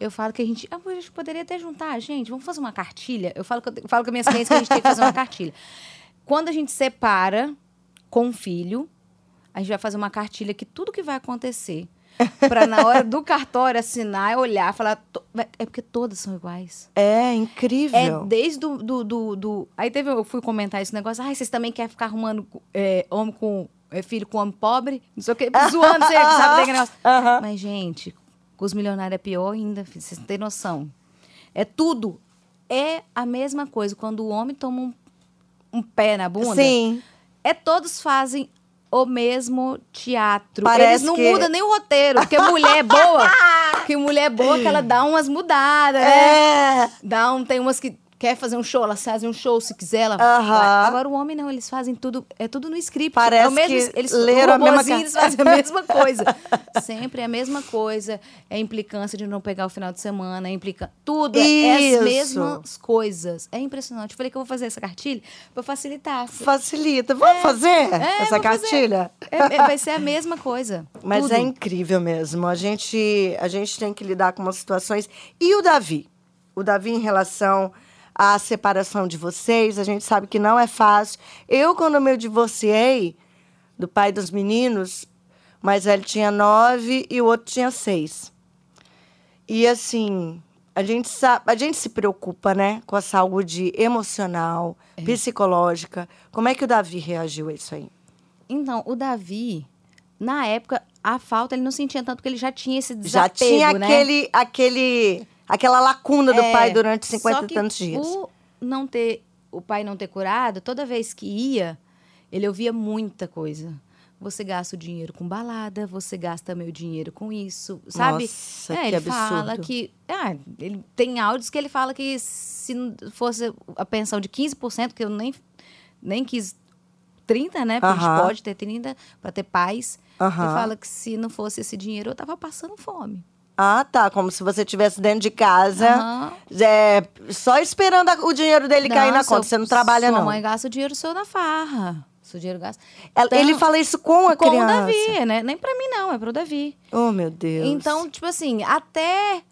Eu falo que a gente. Ah, a gente poderia até juntar, gente. Vamos fazer uma cartilha. Eu falo, que eu, falo com minhas clientes que a gente tem que fazer uma cartilha. Quando a gente separa com um filho, a gente vai fazer uma cartilha que tudo que vai acontecer. Pra na hora do cartório assinar, olhar, falar. É porque todas são iguais. É É incrível. desde do, do, do, do- Aí teve, eu fui comentar esse negócio. Ai, vocês também querem ficar arrumando é, homem com. é, filho com homem pobre? Não sei o quê. Zoando, você sabe daquele negócio. Mas, gente, com os milionários é pior ainda, vocês não têm noção. É tudo. É a mesma coisa. Quando o homem toma um, um pé na bunda, Sim. é todos fazem o mesmo teatro. Parece Eles não que- mudam nem o roteiro, porque mulher é boa. porque mulher é boa que ela dá umas mudadas, né? É. Dá um, tem umas que quer fazer um show, elas fazem um show se quiser, ela Aham. vai. Agora o homem não, eles fazem tudo, é tudo no script. Parece é o mesmo, que eles leram a mesma ca- eles fazem a mesma coisa. Sempre é a mesma coisa. É a implicância de não pegar o final de semana, é implica tudo, é, é Isso. as mesmas coisas. É impressionante. Eu falei que eu vou fazer essa cartilha para facilitar. Facilita. Vamos fazer É, essa vou fazer. cartilha? É, é, vai ser a mesma coisa. Mas Tudo. é incrível mesmo. A gente, a gente tem que lidar com umas situações. E o Davi? O Davi, em relação à separação de vocês, a gente sabe que não é fácil. Eu, quando me divorciei do pai dos meninos, o mais velho tinha nove e o outro tinha seis. E assim, a gente sabe, a gente se preocupa, né, com a saúde emocional, É. psicológica. Como é que o Davi reagiu a isso aí? Então, o Davi, na época, a falta ele não sentia tanto porque ele já tinha esse Já desapego, tinha né? aquele, aquele, aquela lacuna do É, pai durante só 50 e tantos dias. O não ter o pai não ter curado, toda vez que ia, ele ouvia muita coisa. Você gasta o dinheiro com balada, você gasta meu dinheiro com isso, sabe? Nossa, é, que ele fala absurdo. que. Ah, ele tem áudios que ele fala que se fosse a pensão de 15%, que eu nem, nem quis 30, né? Porque a Aham. gente pode ter 30 para ter paz. Aham. Ele fala que se não fosse esse dinheiro, eu tava passando fome. Ah, tá. Como se você estivesse dentro de casa, Aham. é, só esperando a- o dinheiro dele cair na conta. Você não trabalha, sua não. mãe gasta o dinheiro seu na farra. Seu dinheiro gasta. Ela- Então, ele fala isso com a com criança. o Davi, né? Nem pra mim, não, é pro Davi. Oh, meu Deus. Então, tipo assim, até.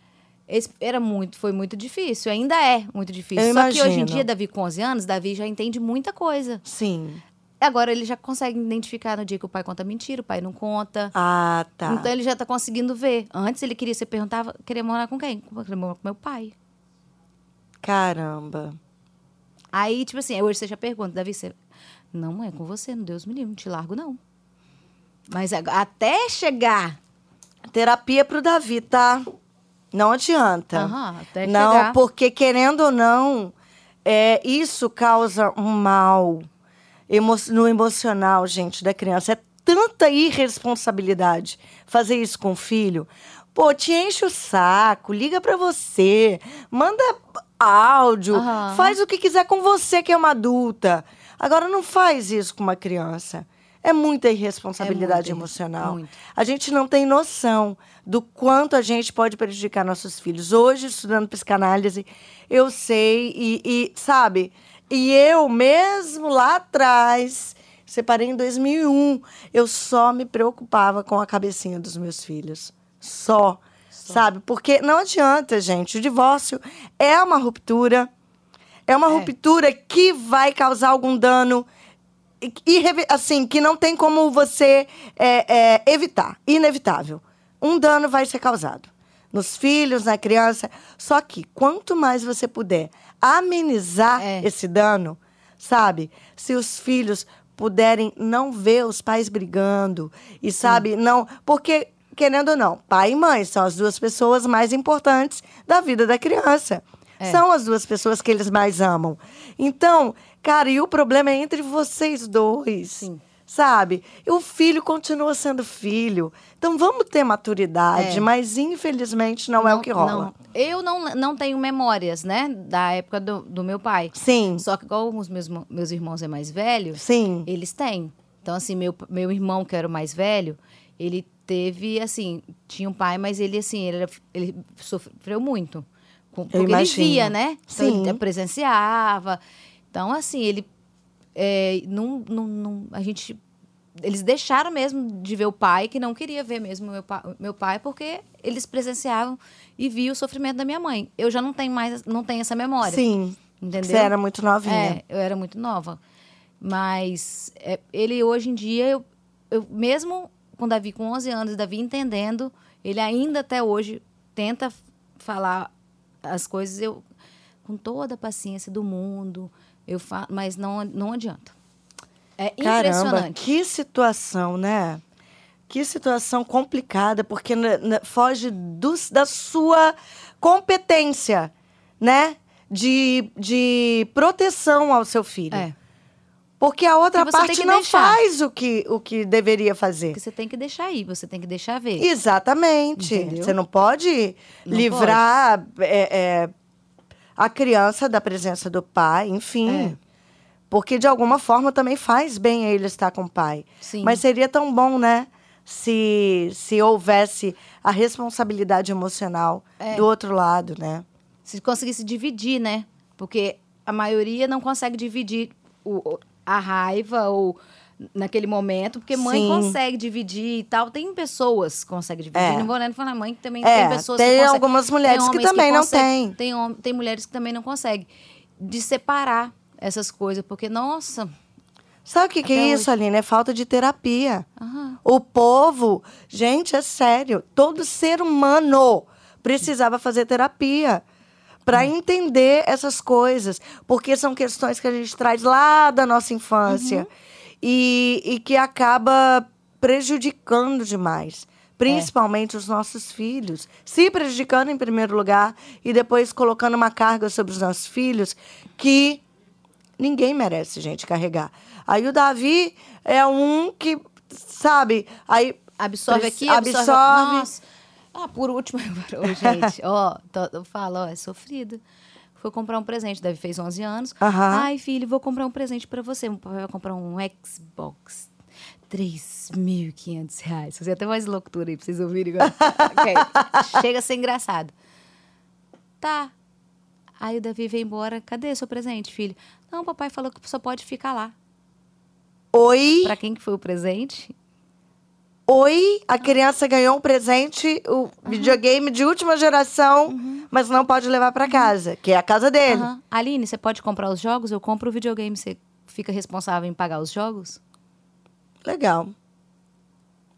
esse- Era muito, foi muito difícil, ainda é muito difícil. Eu Só que hoje em imagino. dia, Davi, com 11 anos, Davi já entende muita coisa. Sim. Agora ele já consegue identificar no dia que o pai conta mentira, o pai não conta. Ah, tá. Então ele já tá conseguindo ver. Antes ele queria, você perguntava, queria morar com quem? Queria morar com meu pai. Caramba. Aí, tipo assim, hoje você já pergunta, Davi, você. Não é com você, não Deus me livre, não te largo, não. Mas até chegar. Terapia pro Davi, tá? Não adianta. Aham, até não, chegar. porque querendo ou não, é, isso causa um mal emo- no emocional, gente, da criança. É tanta irresponsabilidade fazer isso com o filho. Pô, te enche o saco, liga pra você, manda áudio, Aham. faz o que quiser com você que é uma adulta. Agora não faz isso com uma criança. É muita irresponsabilidade É muito, emocional. muito. A gente não tem noção do quanto a gente pode prejudicar nossos filhos. Hoje, estudando psicanálise, eu sei e, e, sabe? E eu mesmo lá atrás, separei em 2001, eu só me preocupava com a cabecinha dos meus filhos. Só, sabe? Porque não adianta, gente. O divórcio é uma ruptura. É uma É. ruptura que vai causar algum dano assim, que não tem como você é, é, evitar. Inevitável. Um dano vai ser causado. Nos filhos, na criança. Só que quanto mais você puder amenizar É. esse dano, sabe? Se os filhos puderem não ver os pais brigando e sabe não porque querendo ou não pai e mãe são as duas pessoas mais importantes da vida da criança É. São as duas pessoas que eles mais amam. Então, cara, e o problema é entre vocês dois. Sim. Sabe? E o filho continua sendo filho. Então vamos ter maturidade, É. mas infelizmente não, é o que rola. não. Eu não, não tenho memórias, né? Da época do, do meu pai. Sim, Só que, igual os meus, meus irmãos é mais velho, sim. eles têm. Então, assim, meu, meu irmão, que era o mais velho, ele teve, assim, tinha um pai, mas ele, assim, ele, ele sofreu muito. Com- Porque ele via, né? Então, Sim. ele presenciava. Então, assim, ele. É, não, não, não- a gente. Eles deixaram mesmo de ver o pai, que não queria ver mesmo meu pai, meu pai, porque eles presenciavam e viam o sofrimento da minha mãe. Eu já não tenho mais, não tenho essa memória. Sim. Entendeu? Você era muito novinha. É, eu era muito nova. Mas é, ele hoje em dia, eu, eu mesmo com Davi com 11 anos, Davi entendendo, ele ainda até hoje tenta falar as coisas eu com toda a paciência do mundo, eu fa mas não não adianta. É Caramba, impressionante. que situação, né? Que situação complicada, porque foge dos- da sua competência, né? De, de proteção ao seu filho. É, Porque a outra parte não deixar. faz o que, o que deveria fazer. que você tem que deixar aí, você tem que deixar ver. Exatamente. Entendeu? Você não pode Não livrar é, é, a criança da presença do pai, enfim. É. Porque de alguma forma também faz bem ele estar com o pai. Sim. Mas seria tão bom, né? Se, se houvesse a responsabilidade emocional É. do outro lado, né? se conseguisse dividir, né? Porque a maioria não consegue dividir o, a raiva ou naquele momento, porque mãe Sim. consegue dividir e tal. Tem pessoas que conseguem dividir. É. Não vou nem falar mãe, que também É, tem pessoas tem que conseguem. algumas mulheres que também não conseguem. têm. Tem, tem mulheres que também não conseguem. De separar essas coisas, porque, nossa... Sabe o que, que é Até isso, Aline? É falta de terapia. aham, O povo, gente, é sério, todo ser humano precisava fazer terapia para entender essas coisas, porque são questões que a gente traz lá da nossa infância e, e que acaba prejudicando demais. Principalmente os nossos filhos. Se prejudicando em primeiro lugar e depois colocando uma carga sobre os nossos filhos que ninguém merece, gente, carregar. Aí o Davi é um que, sabe, aí absorve aqui, absorve... absorve. Nossa. Ah, por último, gente, ó, tô- eu falo, ó, é sofrido. Foi comprar um presente, Davi fez 11 anos. Ai, filho, vou comprar um presente pra você. O papai vai comprar um Xbox. 3.500 reais. Fazer até mais loucura aí pra vocês ouvirem agora. Ok. Chega a ser engraçado. Tá. Aí o Davi veio embora. Cadê seu presente, filho? Não, o papai falou que só pode ficar lá. oi, Pra quem que foi o presente? Oi, a criança ganhou um presente, o videogame de última geração, mas não pode levar para casa, que é a casa dele. Aham. Aline, você pode comprar os jogos? Eu compro o videogame. Você fica responsável em pagar os jogos? Legal.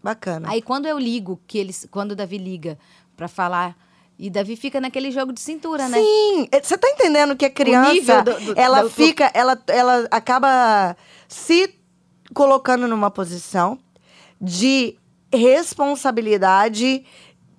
Bacana. Aí quando eu ligo, que eles, quando o Davi liga pra falar, e Davi fica naquele jogo de cintura, né? Sim, é, você tá entendendo que a criança, do- do- ela do- fica, ela, ela acaba se colocando numa posição de responsabilidade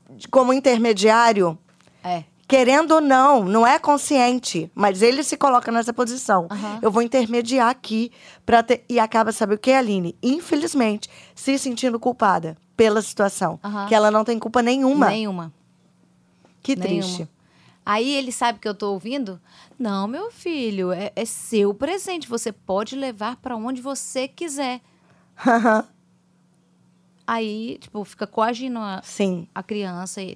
de- como intermediário, É. querendo ou não, não é consciente, mas ele se coloca nessa posição. Aham. Eu vou intermediar aqui para ter e acaba sabe o que, Aline? Infelizmente, se sentindo culpada pela situação, Aham. que ela não tem culpa nenhuma. Nenhuma. que nenhuma. triste. Aí ele sabe que eu tô ouvindo? Não, meu filho, é, é seu presente. Você pode levar pra onde você quiser. Aí, tipo, fica coagindo a, Sim. a criança e.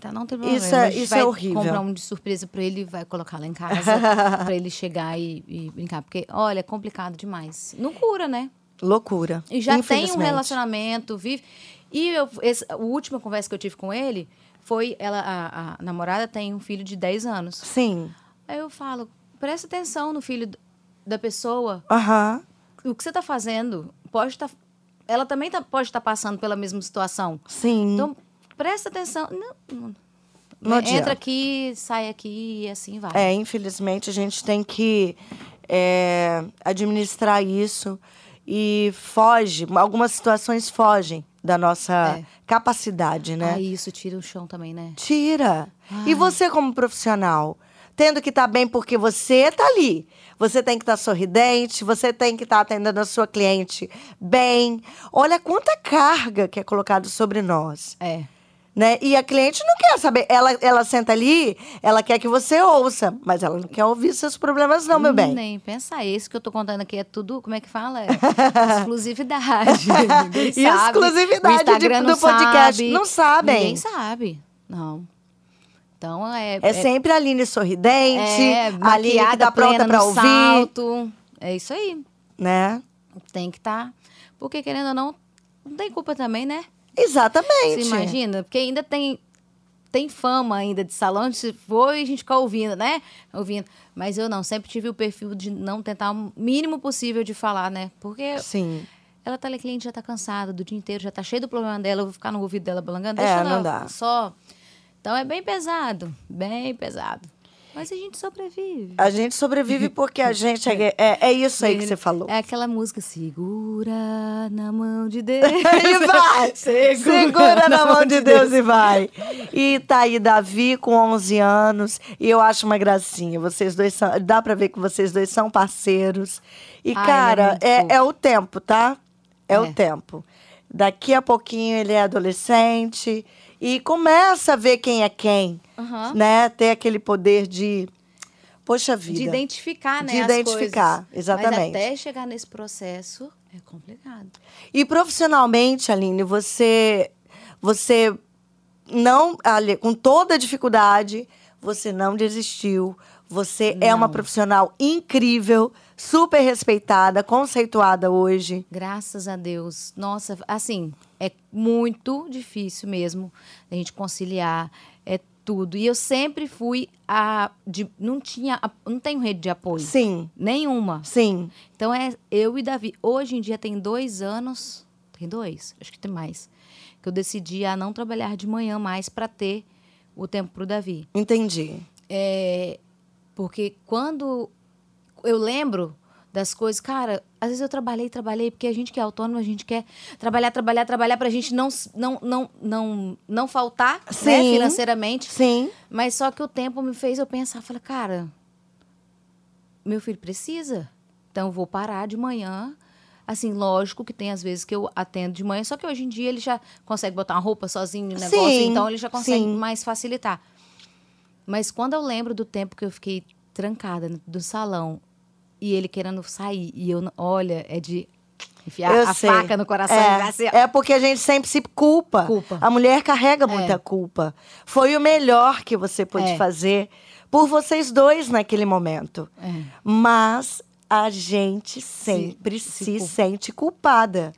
Tá, não tem problema. Isso é- isso é vai horrível. comprar um de surpresa pra ele, vai colocar lá em casa pra ele chegar e, e brincar. Porque, olha, é complicado demais. Não cura, né? Loucura. E já tem um relacionamento, vive. E eu, esse, a última conversa que eu tive com ele foi: ela, a, a namorada tem um filho de 10 anos. Sim. Aí eu falo: presta atenção no filho da pessoa. Aham. O que você tá fazendo pode estar. Ela também tá- pode estar passando pela mesma situação. Sim. Então, presta atenção. Não, não, adianta. entra aqui, sai aqui e assim vai. É, infelizmente a gente tem que é, administrar isso e foge. Algumas situações fogem da nossa É. capacidade, né? Aí isso tira o chão também, né? Tira. E você como profissional? Tendo que estar bem porque você tá ali. Você tem que estar sorridente, você tem que estar atendendo a sua cliente bem. Olha quanta carga que é colocado sobre nós. É. Né? E a cliente não quer saber. Ela, ela senta ali, ela quer que você ouça, mas ela não quer ouvir seus problemas, não, meu bem. Nem pensar. Esse que eu tô contando aqui é tudo, como é que fala? É exclusividade. Exclusividade de- do podcast. sabe. Não sabem. Ninguém sabe. Não. Então é. É sempre a Aline sorridente, é, a Aline que tá pronta no ouvir, salto. É isso aí. né? Tem que estar. Porque, querendo ou não, não tem culpa também, né? Exatamente. Você imagina? Porque ainda tem, tem fama ainda de salão, se for e a gente ficar ouvindo, né? Ouvindo. Mas eu não, sempre tive o perfil de não tentar o mínimo possível de falar, né? Porque Sim. ela tá ali, a cliente já tá cansada do dia inteiro, já tá cheio do problema dela, eu vou ficar no ouvido dela balangando. É, Deixa ela não dá. só. Então é bem pesado, bem pesado. Mas a gente sobrevive. A gente sobrevive porque a gente é, é, é isso aí que você falou. É aquela música, segura na mão de Deus. E vai! Segura, na mão de Deus e vai. E tá aí Davi com 11 anos. E eu acho uma gracinha. Vocês dois são. Dá pra ver que vocês dois são parceiros. E, Ai, é cara, é, é o tempo, tá? É, o É. tempo. Daqui a pouquinho ele é adolescente. E começa a ver quem é quem. Aham. Né? Ter aquele poder de. Poxa vida. De identificar, né? De identificar, exatamente. Mas até chegar nesse processo é complicado. E profissionalmente, Aline, você você não, ali, com toda a dificuldade, você não desistiu. Você é uma Não. profissional incrível, super respeitada, conceituada hoje. Graças a Deus. Nossa, assim, é muito difícil mesmo a gente conciliar. É tudo. E eu sempre fui a. De, não tinha. Não tenho rede de apoio. Sim, Nenhuma. sim. Então é eu e Davi. Hoje em dia tem dois anos. Tem dois? Acho que tem mais. Que eu decidi a não trabalhar de manhã mais para ter o tempo pro Davi. Entendi. É, porque quando eu lembro das coisas, cara, às vezes eu trabalhei, trabalhei, porque a gente que é autônomo, a gente quer trabalhar, trabalhar, trabalhar pra gente não, não, não, não, não faltar né, Sim. financeiramente. Sim. Mas só que o tempo me fez eu pensar, falei, cara, meu filho precisa. Então eu vou parar de manhã. Assim, lógico que tem às vezes que eu atendo de manhã, só que hoje em dia ele já consegue botar uma roupa sozinho no negócio, Sim, então ele já consegue sim. mais facilitar. Mas quando eu lembro do tempo que eu fiquei trancada no- do salão e ele querendo sair, e eu, olha, é de enfiar Eu a sei. faca no coração já assim. É, é porque a gente sempre se culpa. Culpa. A mulher carrega muita É. culpa. Foi o melhor que você pôde É. fazer por vocês dois naquele momento. É. Mas a gente sempre se, se culpa. sente culpada.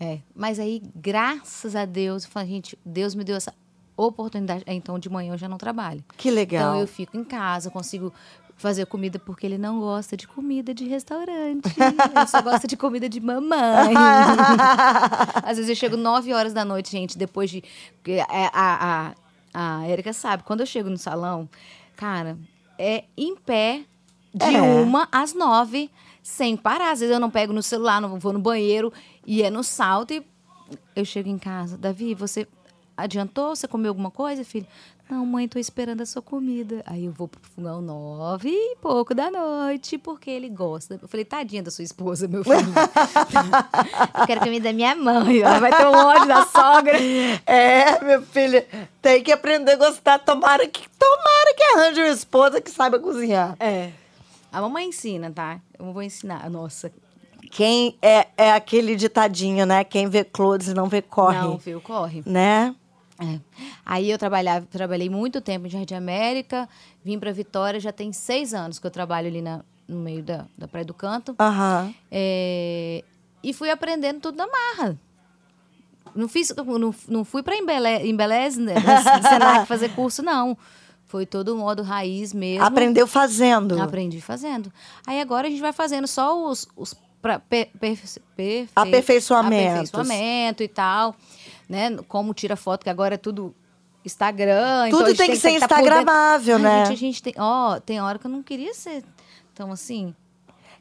É, mas aí, graças a Deus, eu falo, gente, Deus me deu essa oportunidade. É, Então, de manhã eu já não trabalho. Que legal. Então, eu fico em casa, consigo fazer comida porque ele não gosta de comida de restaurante. ele só gosta de comida de mamãe. Às vezes eu chego 9 horas da noite, gente, depois de. a, a, a Erika sabe, quando eu chego no salão, cara, é em pé de É. uma às nove, sem parar. Às vezes eu não pego no celular, não vou no banheiro e é no salto e eu chego em casa. Davi, você adiantou? Você comeu alguma coisa, filho? Não, mãe, tô esperando a sua comida. Aí eu vou pro fogão nove e pouco da noite, porque ele gosta. Eu falei, tadinha da sua esposa, meu filho. eu quero comida da minha mãe. Ela vai ter um ódio da sogra. É, meu filho, tem que aprender a gostar. Tomara que, tomara que arranje uma esposa que saiba cozinhar. É. A mamãe ensina, tá? Eu vou ensinar. Nossa, Quem é, é aquele ditadinho, né? Quem vê close não vê corre. não, viu? Corre. Né? É. Aí eu trabalhava, trabalhei muito tempo em Jardim América, vim para Vitória, já tem seis anos que eu trabalho ali na, no meio da, da Praia do Canto. Aham. É, e fui aprendendo tudo na marra. Não, fiz, não, não fui para Embele, Embeleze, né, Senac fazer curso, não. Foi todo o modo raiz mesmo. Aprendeu fazendo. Aprendi fazendo. Aí agora a gente vai fazendo só os, os pra, per, per, perfe- Aperfeiçoamentos. aperfeiçoamento e tal. Né? Como tira foto, que agora é tudo Instagram. então Tudo a gente tem que ser estar por dentro. instagramável, Ai, né? Gente, a gente tem. Ó, tem hora que eu não queria ser. Então, assim.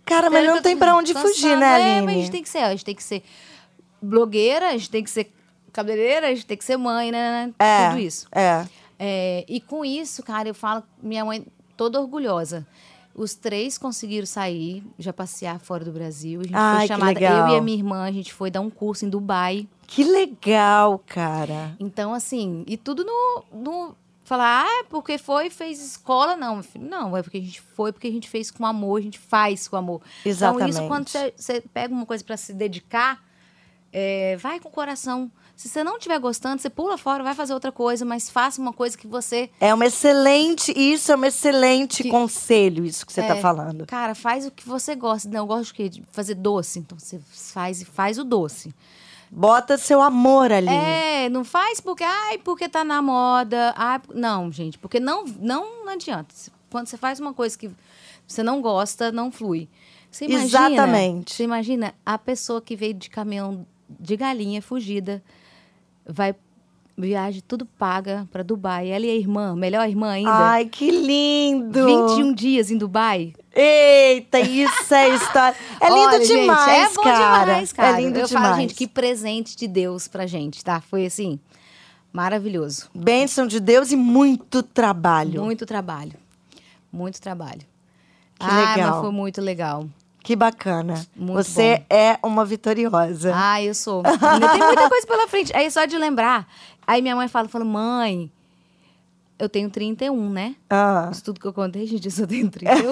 Cara, mas Tem não que tem pra onde cansada. fugir, né, É, Aline? mas a gente tem que ser, a gente tem que ser blogueira, a gente tem que ser cabeleireira, a gente tem que ser mãe, né? É, Tudo isso. É. É, e com isso, cara, eu falo, minha mãe toda orgulhosa. Os três conseguiram sair, já passear fora do Brasil. A gente Ai, foi que chamada, eu e a minha irmã, a gente foi dar um curso em Dubai. Que legal, cara. Então, assim, e tudo no. no falar, ah, é porque foi, fez escola. Não, meu filho, não, é porque a gente foi, porque a gente fez com amor, a gente faz com amor. Então, isso Exatamente. quando você- pega uma coisa para se dedicar, é, vai com o coração. Se você não estiver gostando, você pula fora, vai fazer outra coisa, mas faça uma coisa que você. É uma excelente, isso é um excelente Que- conselho, isso que você tá É, falando. Cara, faz o que você gosta. Não, eu gosto de quê? De fazer doce. Então você faz e faz o doce. Bota seu amor ali. É, não faz porque, ai, porque tá na moda. Ai, não, gente, porque não, não, não adianta. Quando você faz uma coisa que você não gosta, não flui. Você imagina, Exatamente. Você imagina a pessoa que veio de caminhão de galinha fugida, vai viagem tudo paga pra Dubai. Ela e a irmã, melhor irmã ainda. Ai, que lindo! 21 dias em Dubai. Eita, isso é história. É lindo Olha, gente, demais, é bom cara. demais, cara. É lindo Eu demais. falo, gente, que presente de Deus pra gente, tá? Foi assim, maravilhoso. Bênção de Deus e muito trabalho. Muito trabalho. Muito trabalho. Que ah, legal. mas foi muito legal. Que bacana. Muito Você é uma vitoriosa. Ah, eu sou. Ainda tem muita coisa pela frente. Aí só de lembrar. Aí minha mãe fala, fala, mãe, eu tenho 31, né? Ah. Isso tudo que eu contei, gente, eu só tenho 31.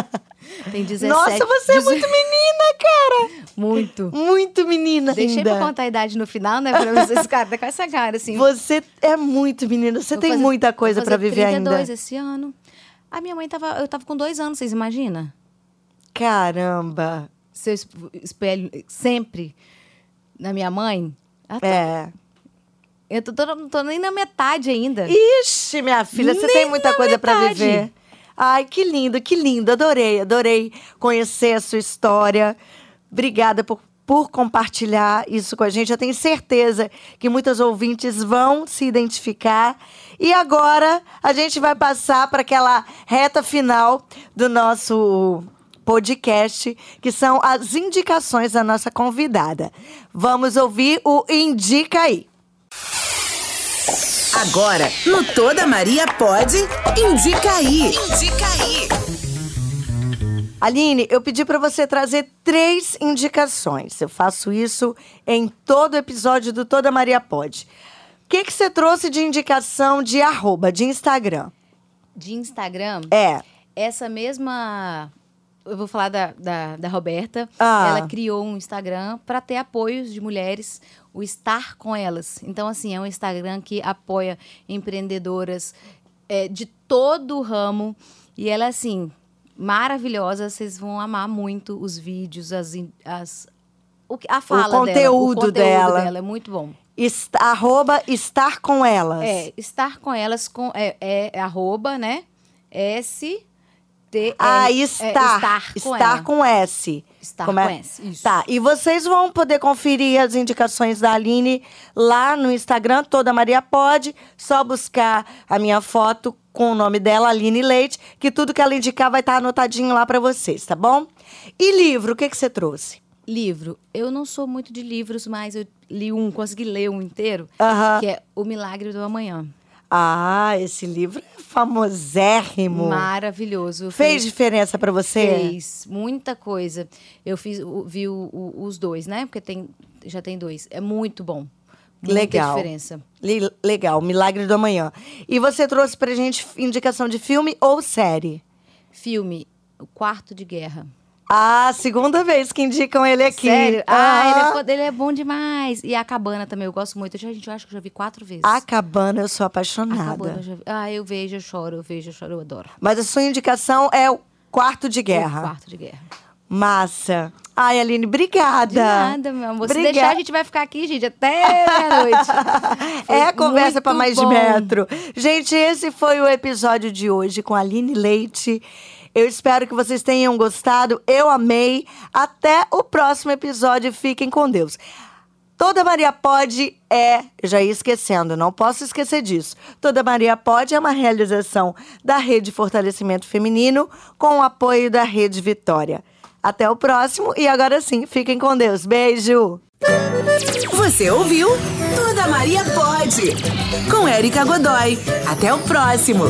tem 17. Nossa, você é 18 muito menina, cara. Muito. Muito menina Deixei ainda. pra contar a idade no final, né? Pra vocês, cara, tá com essa cara, assim. Você é muito menina. Você Vou tem fazer- muita coisa fazer viver 32 ainda. esse ano. A minha mãe tava. Eu tava com dois anos, vocês imaginam? Caramba. Se eu es- espelho sempre na minha mãe. ela tá- É. Eu tô, tô- não tô nem na metade ainda. Ixi, minha filha, você Nem tem muita coisa metade. viver. Ai, que lindo, que lindo. Adorei, adorei conhecer a sua história. Obrigada por, por compartilhar isso com a gente. Eu tenho certeza que muitas ouvintes vão se identificar. E agora a gente vai passar para aquela reta final do nosso podcast, que são as indicações da nossa convidada. Vamos ouvir o Indica aí. Agora, no Toda Maria Pode, indica aí. Indica aí. Aline, eu pedi para você trazer três indicações. Eu faço isso em todo episódio do Toda Maria Pode. O que, que você trouxe de indicação de arroba, de Instagram? De Instagram, É. essa mesma. Eu vou falar da, da, da Roberta. Ah. Ela criou um Instagram para ter apoios de mulheres, o Estar com Elas. Então, assim, é um Instagram que apoia empreendedoras é, de todo o ramo. E ela, assim, maravilhosa. Vocês vão amar muito os vídeos, as, as, o, que- a fala dela. conteúdo O conteúdo dela. dela é muito bom. Est- arroba estar com elas. É, estar com elas com é, é arroba, né? S T Ah, é, estar. estar com estar com S. Estar Como é? com S, isso. Tá, e vocês vão poder conferir as indicações da Aline lá no Instagram, Toda Maria Pode. Só buscar a minha foto com o nome dela, Aline Leite, que tudo que ela indicar vai estar anotadinho lá pra vocês, tá bom? E livro, o que, que você trouxe? Livro. Eu não sou muito de livros, mas eu li um, consegui ler um inteiro, Aham. que é O Milagre do Amanhã. Ah, esse livro é famosérrimo. Maravilhoso. Fez fiz- diferença pra você? Fez muita coisa. Eu fiz, vi o- o- os dois, né? Porque tem, já tem dois. É muito bom. Muita Legal. diferença. Le- Legal, Milagre do Amanhã. E você trouxe pra gente indicação de filme ou série? Filme, O Quarto de Guerra. Ah, segunda vez que indicam ele aqui. Sério? Ah, ele é, ele é bom demais. E a Cabana também, eu gosto muito. Eu, já, gente, eu acho que eu já vi quatro vezes. A Cabana, eu sou A apaixonada. Cabana eu já vi. Ah, eu vejo, eu choro, eu vejo, eu choro, eu adoro. Mas a sua indicação é o Quarto de O Guerra. Quarto de Guerra. Massa. Ai, Aline, obrigada. De nada, meu amor. Se Obrigada. deixar, a gente vai ficar aqui, gente, até meia-noite. É a conversa para mais de bom. metro. Gente, esse foi o episódio de hoje com a Aline Leite. Eu espero que vocês tenham gostado. Eu amei. Até o próximo episódio. Fiquem com Deus. Toda Maria Pode é, já ia esquecendo, não posso esquecer disso. Toda Maria Pode é uma realização da Rede Fortalecimento Feminino com o apoio da Rede Vitória. Até o próximo e agora sim, fiquem com Deus. Beijo! Você ouviu? Toda Maria Pode. Com Érica Godoy. Até o próximo.